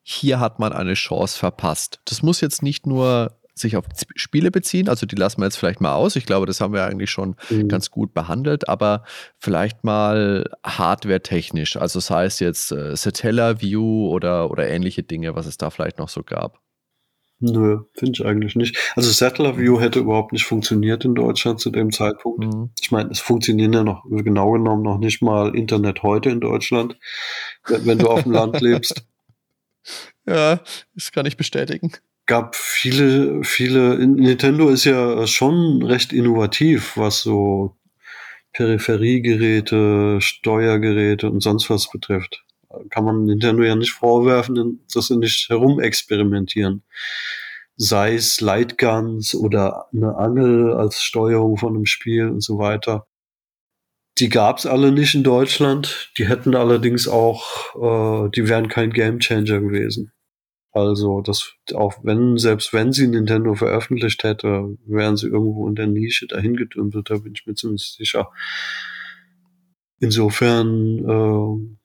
Speaker 1: hier hat man eine Chance verpasst? Das muss jetzt nicht nur sich auf Spiele beziehen. Also die lassen wir jetzt vielleicht mal aus. Ich glaube, das haben wir eigentlich schon mhm. ganz gut behandelt, aber vielleicht mal hardware-technisch. Also sei es jetzt äh, Satella View oder, oder ähnliche Dinge, was es da vielleicht noch so gab.
Speaker 2: Nö, finde ich eigentlich nicht. Also Settler View hätte überhaupt nicht funktioniert in Deutschland zu dem Zeitpunkt. Mhm. Ich meine, es funktioniert ja noch, genau genommen, noch nicht mal Internet heute in Deutschland, wenn, wenn du auf dem Land lebst.
Speaker 1: Ja, das kann ich bestätigen
Speaker 2: gab viele, viele, Nintendo ist ja schon recht innovativ, was so Peripheriegeräte, Steuergeräte und sonst was betrifft. Kann man Nintendo ja nicht vorwerfen, dass sie nicht herumexperimentieren. Sei es Lightguns oder eine Angel als Steuerung von einem Spiel und so weiter. Die gab es alle nicht in Deutschland. Die hätten allerdings auch, äh, die wären kein Gamechanger gewesen. Also, das, auch wenn, selbst wenn sie Nintendo veröffentlicht hätte, wären sie irgendwo in der Nische dahin da bin ich mir ziemlich sicher. Insofern, äh,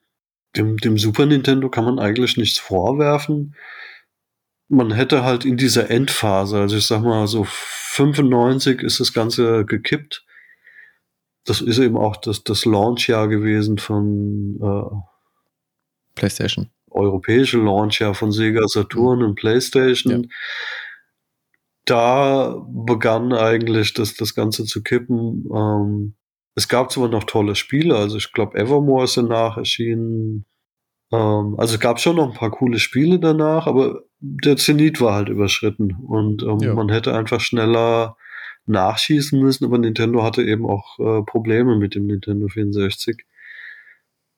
Speaker 2: dem, dem Super Nintendo kann man eigentlich nichts vorwerfen. Man hätte halt in dieser Endphase, also ich sag mal so 95 ist das Ganze gekippt. Das ist eben auch das, das Launchjahr gewesen von äh,
Speaker 1: PlayStation
Speaker 2: europäische Launch ja von Sega Saturn und PlayStation. Ja. da begann eigentlich das, das Ganze zu kippen. Ähm, es gab zwar noch tolle Spiele, also ich glaube Evermore ist danach erschienen. Ähm, also es gab schon noch ein paar coole Spiele danach, aber der Zenit war halt überschritten und ähm, ja. man hätte einfach schneller nachschießen müssen, aber Nintendo hatte eben auch äh, Probleme mit dem Nintendo 64.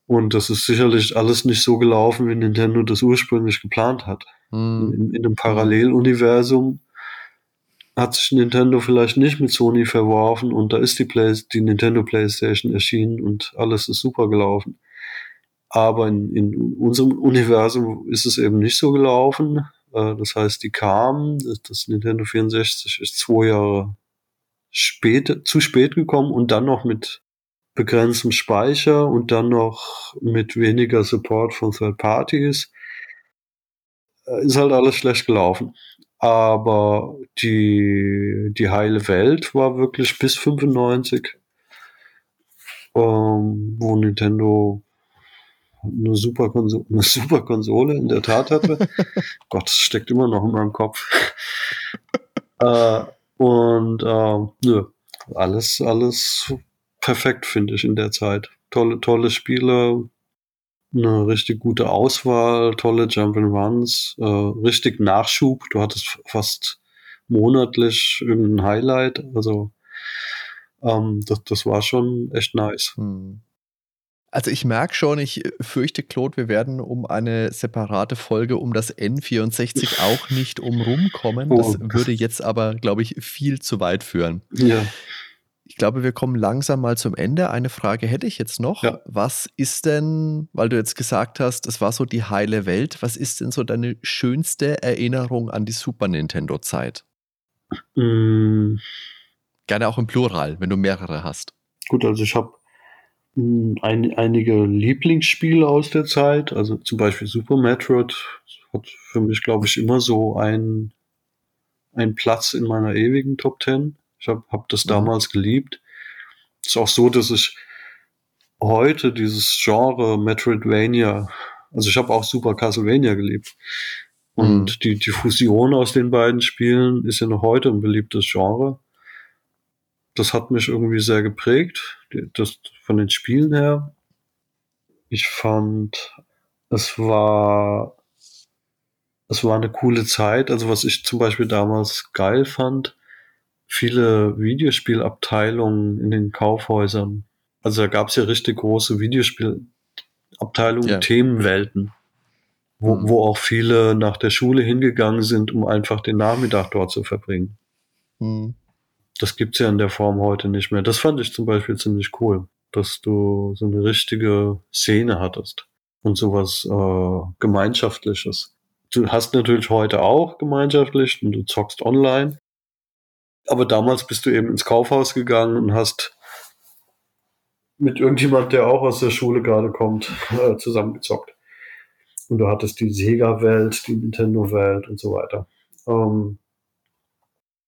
Speaker 2: Und das ist sicherlich alles nicht so gelaufen, wie Nintendo das ursprünglich geplant hat. Mhm. In, in einem Paralleluniversum hat sich Nintendo vielleicht nicht mit Sony verworfen und da ist die, Play die Nintendo PlayStation erschienen und alles ist super gelaufen. Aber in, in unserem Universum ist es eben nicht so gelaufen. Äh, das heißt, die kam, das Nintendo 64 ist zwei Jahre spät, zu spät gekommen und dann noch mit begrenztem Speicher und dann noch mit weniger Support von Third Parties. Äh, ist halt alles schlecht gelaufen. Aber die, die heile Welt war wirklich bis 95, ähm, wo Nintendo eine super, Konsole, eine super Konsole in der Tat hatte. Gott, das steckt immer noch in meinem Kopf. äh, und äh, nö, alles, alles perfekt, finde ich, in der Zeit. Tolle, tolle Spiele, eine richtig gute Auswahl, tolle Jump'n'Runs, äh, richtig Nachschub. Du hattest fast monatlich irgendein Highlight. Also ähm, das, das war schon echt nice. Hm.
Speaker 1: Also ich merke schon, ich fürchte, Claude, wir werden um eine separate Folge um das N64 auch nicht umrumkommen. Das oh. würde jetzt aber, glaube ich, viel zu weit führen.
Speaker 2: Ja.
Speaker 1: Ich glaube, wir kommen langsam mal zum Ende. Eine Frage hätte ich jetzt noch. Ja. Was ist denn, weil du jetzt gesagt hast, es war so die heile Welt, was ist denn so deine schönste Erinnerung an die Super Nintendo-Zeit? Mm. Gerne auch im Plural, wenn du mehrere hast.
Speaker 2: Gut, also ich habe hm, ein, einige Lieblingsspiele aus der Zeit, also zum Beispiel Super Metroid hat für mich, glaube ich, immer so einen, einen Platz in meiner ewigen Top Ten. Ich habe hab das mhm. damals geliebt. Ist auch so, dass ich heute dieses Genre Metroidvania, also ich habe auch Super Castlevania geliebt. Und mhm. die, die Fusion aus den beiden Spielen ist ja noch heute ein beliebtes Genre. Das hat mich irgendwie sehr geprägt, das von den Spielen her. Ich fand, es war, es war eine coole Zeit. Also was ich zum Beispiel damals geil fand, viele Videospielabteilungen in den Kaufhäusern. Also da gab es ja richtig große Videospielabteilungen, ja. Themenwelten, wo, mhm. wo auch viele nach der Schule hingegangen sind, um einfach den Nachmittag dort zu verbringen. Mhm. Das gibt's ja in der Form heute nicht mehr. Das fand ich zum Beispiel ziemlich cool, dass du so eine richtige Szene hattest und sowas äh, Gemeinschaftliches. Du hast natürlich heute auch gemeinschaftlich und du zockst online, aber damals bist du eben ins Kaufhaus gegangen und hast mit irgendjemand, der auch aus der Schule gerade kommt, äh, zusammengezockt. Und du hattest die Sega-Welt, die Nintendo-Welt und so weiter. Ähm,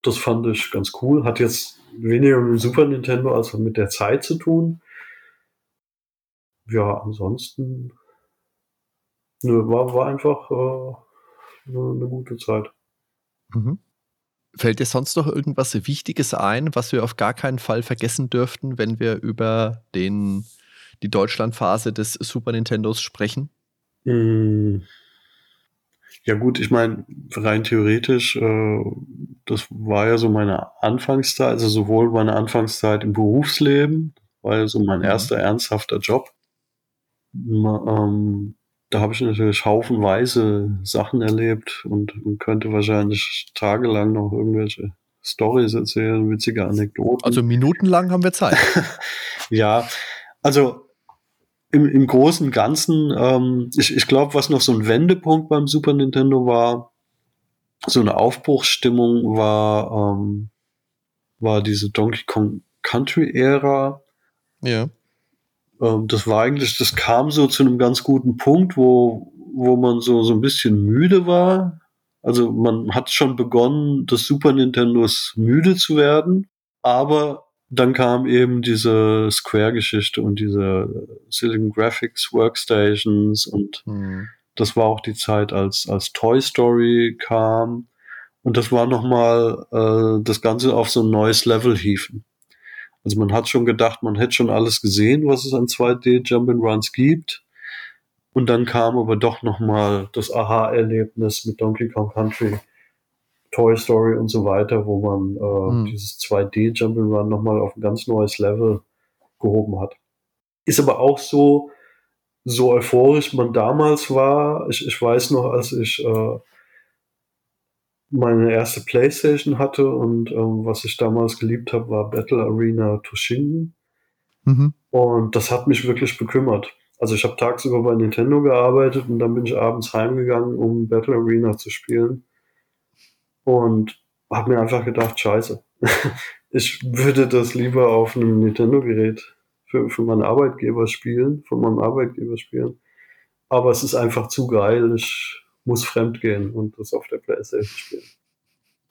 Speaker 2: das fand ich ganz cool. Hat jetzt weniger mit dem Super Nintendo als mit der Zeit zu tun. Ja, ansonsten nö, war, war einfach äh, eine, eine gute Zeit.
Speaker 1: Mhm. Fällt dir sonst noch irgendwas Wichtiges ein, was wir auf gar keinen Fall vergessen dürften, wenn wir über den, die Deutschlandphase des Super Nintendos sprechen?
Speaker 2: Mm. Ja gut, ich meine, rein theoretisch, äh, das war ja so meine Anfangszeit, also sowohl meine Anfangszeit im Berufsleben, war ja so mein mhm. erster ernsthafter Job. Ähm, da habe ich natürlich haufenweise Sachen erlebt und, und, könnte wahrscheinlich tagelang noch irgendwelche Stories erzählen, witzige Anekdoten.
Speaker 1: Also minutenlang haben wir Zeit.
Speaker 2: ja, also im, im Großen und Ganzen, ähm, ich, ich glaube, was noch so ein Wendepunkt beim Super Nintendo war, so eine Aufbruchsstimmung war, ähm, war diese Donkey Kong Country Ära.
Speaker 1: Ja.
Speaker 2: Ähm, das war eigentlich, das kam so zu einem ganz guten Punkt, wo, wo man so, so ein bisschen müde war. Also man hat schon begonnen, des Super Nintendos müde zu werden, aber dann kam eben diese Square-Geschichte und diese Silicon Graphics Workstations und mhm. das war auch die Zeit, als, als Toy Story kam Und das war nochmal äh, das Ganze auf so ein neues Level hieven. Also man hat schon gedacht, man hätte schon alles gesehen, was es an 2D Jump'n'Runs gibt. Und dann kam aber doch nochmal das Aha-Erlebnis mit Donkey Kong Country, Toy Story und so weiter, wo man äh, mhm. dieses 2D Jump'n'Run nochmal auf ein ganz neues Level gehoben hat. Ist aber auch so, so euphorisch man damals war. Ich, ich weiß noch, als ich äh, meine erste Playstation hatte und ähm, was ich damals geliebt habe, war Battle Arena Toshinden. Mhm. Und das hat mich wirklich bekümmert. Also ich habe tagsüber bei Nintendo gearbeitet und dann bin ich abends heimgegangen, um Battle Arena zu spielen. Und habe mir einfach gedacht, scheiße, ich würde das lieber auf einem Nintendo-Gerät für, für meinen Arbeitgeber spielen, von meinem Arbeitgeber spielen. Aber es ist einfach zu geil. Ich muss fremd gehen und das auf der Playstation spielen.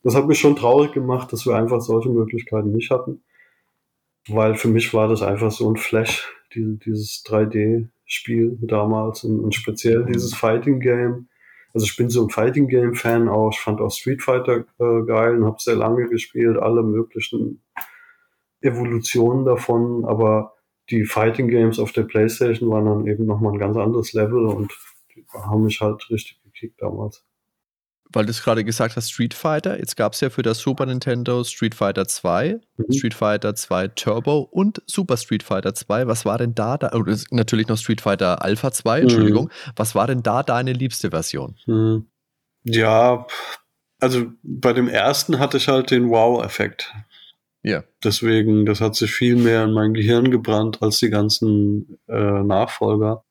Speaker 2: Das hat mich schon traurig gemacht, dass wir einfach solche Möglichkeiten nicht hatten. Weil für mich war das einfach so ein Flash, die, dieses 3D-Spiel damals und, und speziell dieses Fighting Game. Also ich bin so ein Fighting Game Fan auch. Ich fand auch Street Fighter äh, geil und habe sehr lange gespielt, alle möglichen Evolutionen davon. Aber die Fighting Games auf der Playstation waren dann eben nochmal ein ganz anderes Level und die haben mich halt richtig gekickt damals.
Speaker 1: Weil du es gerade gesagt hast, Street Fighter. Jetzt gab es ja für das Super Nintendo Street Fighter 2, mhm. Street Fighter 2 Turbo und Super Street Fighter 2. Was war denn da, da oh, natürlich noch Street Fighter Alpha 2, mhm. Entschuldigung. Mhm. Was war denn da deine liebste Version?
Speaker 2: Mhm. Ja, also bei dem ersten hatte ich halt den Wow-Effekt. Ja. Deswegen, das hat sich viel mehr in mein Gehirn gebrannt als die ganzen äh, Nachfolger.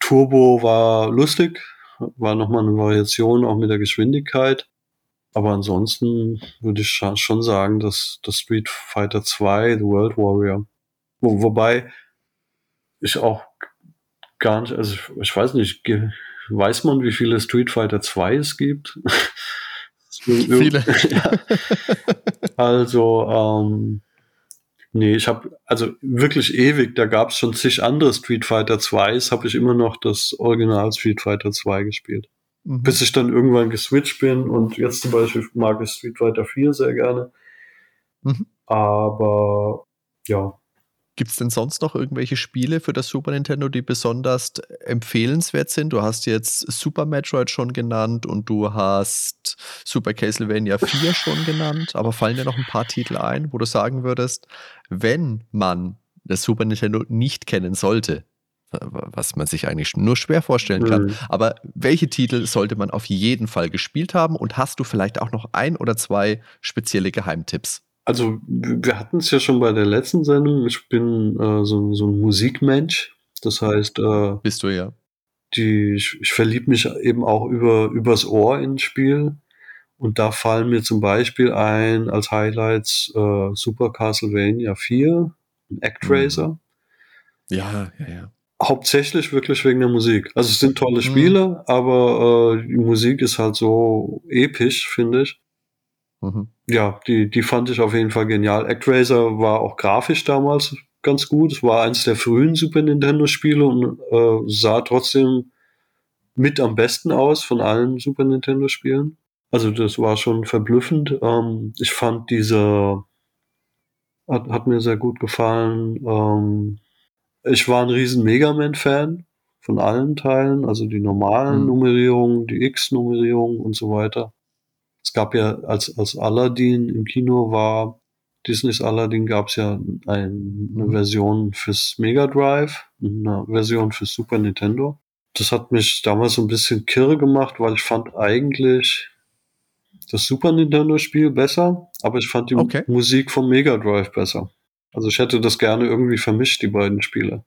Speaker 2: Turbo war lustig, war nochmal eine Variation auch mit der Geschwindigkeit. Aber ansonsten würde ich schon sagen, dass das Street Fighter 2, The World Warrior, wo, wobei ich auch gar nicht, also ich, ich weiß nicht, weiß man, wie viele Street Fighter 2 es gibt?
Speaker 1: Viele.
Speaker 2: ja. Also, ähm, nee, ich habe, also wirklich ewig, da gab es schon zig andere Street Fighter 2s, habe ich immer noch das Original Street Fighter 2 gespielt. Mhm. Bis ich dann irgendwann geswitcht bin und jetzt zum Beispiel mag ich Street Fighter 4 sehr gerne. Mhm. Aber ja,
Speaker 1: Gibt es denn sonst noch irgendwelche Spiele für das Super Nintendo, die besonders empfehlenswert sind? Du hast jetzt Super Metroid schon genannt und du hast Super Castlevania 4 schon genannt, aber fallen dir noch ein paar Titel ein, wo du sagen würdest, wenn man das Super Nintendo nicht kennen sollte, was man sich eigentlich nur schwer vorstellen kann. Mhm. Aber welche Titel sollte man auf jeden Fall gespielt haben? Und hast du vielleicht auch noch ein oder zwei spezielle Geheimtipps?
Speaker 2: Also wir hatten es ja schon bei der letzten Sendung. Ich bin äh, so, so ein Musikmensch. Das heißt, äh,
Speaker 1: bist du ja.
Speaker 2: Die, ich, ich verliebe mich eben auch über übers Ohr ins Spiel. Und da fallen mir zum Beispiel ein als Highlights äh, Super Castlevania 4 und Actraiser. Mhm.
Speaker 1: Ja, ja, ja.
Speaker 2: Hauptsächlich wirklich wegen der Musik. Also es sind tolle mhm. Spiele, mhm. aber äh, die Musik ist halt so episch, finde ich. Mhm. Ja, die, die fand ich auf jeden Fall genial. ActRaiser war auch grafisch damals ganz gut. Es war eins der frühen Super Nintendo-Spiele und äh, sah trotzdem mit am besten aus von allen Super Nintendo-Spielen. Also das war schon verblüffend. Ähm, ich fand diese hat, hat mir sehr gut gefallen. Ähm, ich war ein riesen Mega Man-Fan von allen Teilen, also die normalen mhm. Nummerierungen, die X-Nummerierung und so weiter. Es gab ja, als, als Aladdin im Kino war, Disneys Aladdin gab es ja ein, eine mhm. Version fürs Mega Drive, eine Version fürs Super Nintendo. Das hat mich damals so ein bisschen kirre gemacht, weil ich fand eigentlich das Super Nintendo Spiel besser, aber ich fand die okay. Musik vom Mega Drive besser. Also ich hätte das gerne irgendwie vermischt, die beiden Spiele,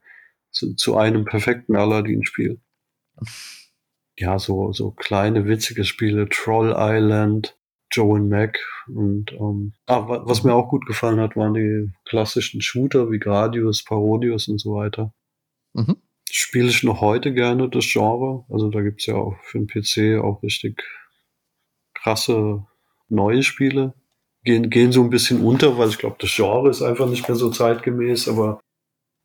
Speaker 2: zu, zu einem perfekten Aladdin-Spiel ja, so, so kleine witzige Spiele, Troll Island, Joe and Mac und ähm, ah, was mir auch gut gefallen hat, waren die klassischen Shooter wie Gradius, Parodius und so weiter. Mhm. Spiele ich noch heute gerne das Genre. Also da gibt's ja auch für den PC auch richtig krasse neue Spiele. Gehen, gehen so ein bisschen unter, weil ich glaube, das Genre ist einfach nicht mehr so zeitgemäß, aber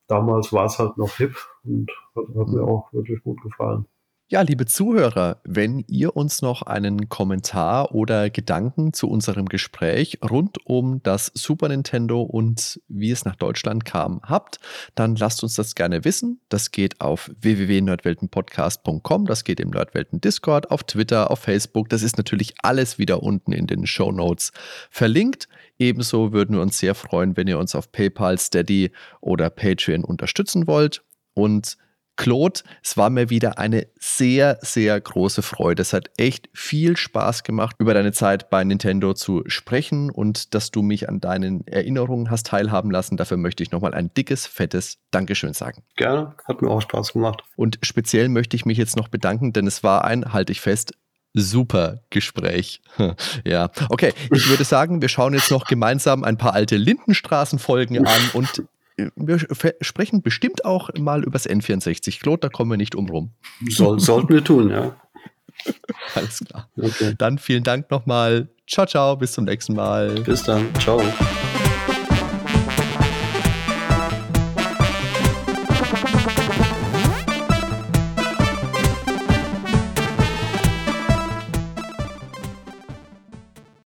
Speaker 2: damals war es halt noch hip und hat, hat mir mhm. auch wirklich gut gefallen.
Speaker 1: Ja, liebe Zuhörer, wenn ihr uns noch einen Kommentar oder Gedanken zu unserem Gespräch rund um das Super Nintendo und wie es nach Deutschland kam habt, dann lasst uns das gerne wissen. Das geht auf www.nerdweltenpodcast.com, das geht im Nerdwelten Discord, auf Twitter, auf Facebook. Das ist natürlich alles wieder unten in den Show Notes verlinkt. Ebenso würden wir uns sehr freuen, wenn ihr uns auf PayPal, Steady oder Patreon unterstützen wollt. Und Claude, es war mir wieder eine sehr, sehr große Freude. Es hat echt viel Spaß gemacht, über deine Zeit bei Nintendo zu sprechen und dass du mich an deinen Erinnerungen hast teilhaben lassen. Dafür möchte ich nochmal ein dickes, fettes Dankeschön sagen.
Speaker 2: Gerne, hat mir auch Spaß gemacht.
Speaker 1: Und speziell möchte ich mich jetzt noch bedanken, denn es war ein, halte ich fest, super Gespräch. ja, okay. Ich würde sagen, wir schauen jetzt noch gemeinsam ein paar alte Lindenstraßenfolgen an und wir sprechen bestimmt auch mal übers N64. Claude, da kommen wir nicht umrum.
Speaker 2: Soll, sollten wir tun, ja.
Speaker 1: Alles klar. Okay. Dann vielen Dank nochmal. Ciao, ciao, bis zum nächsten Mal.
Speaker 2: Bis dann. Ciao.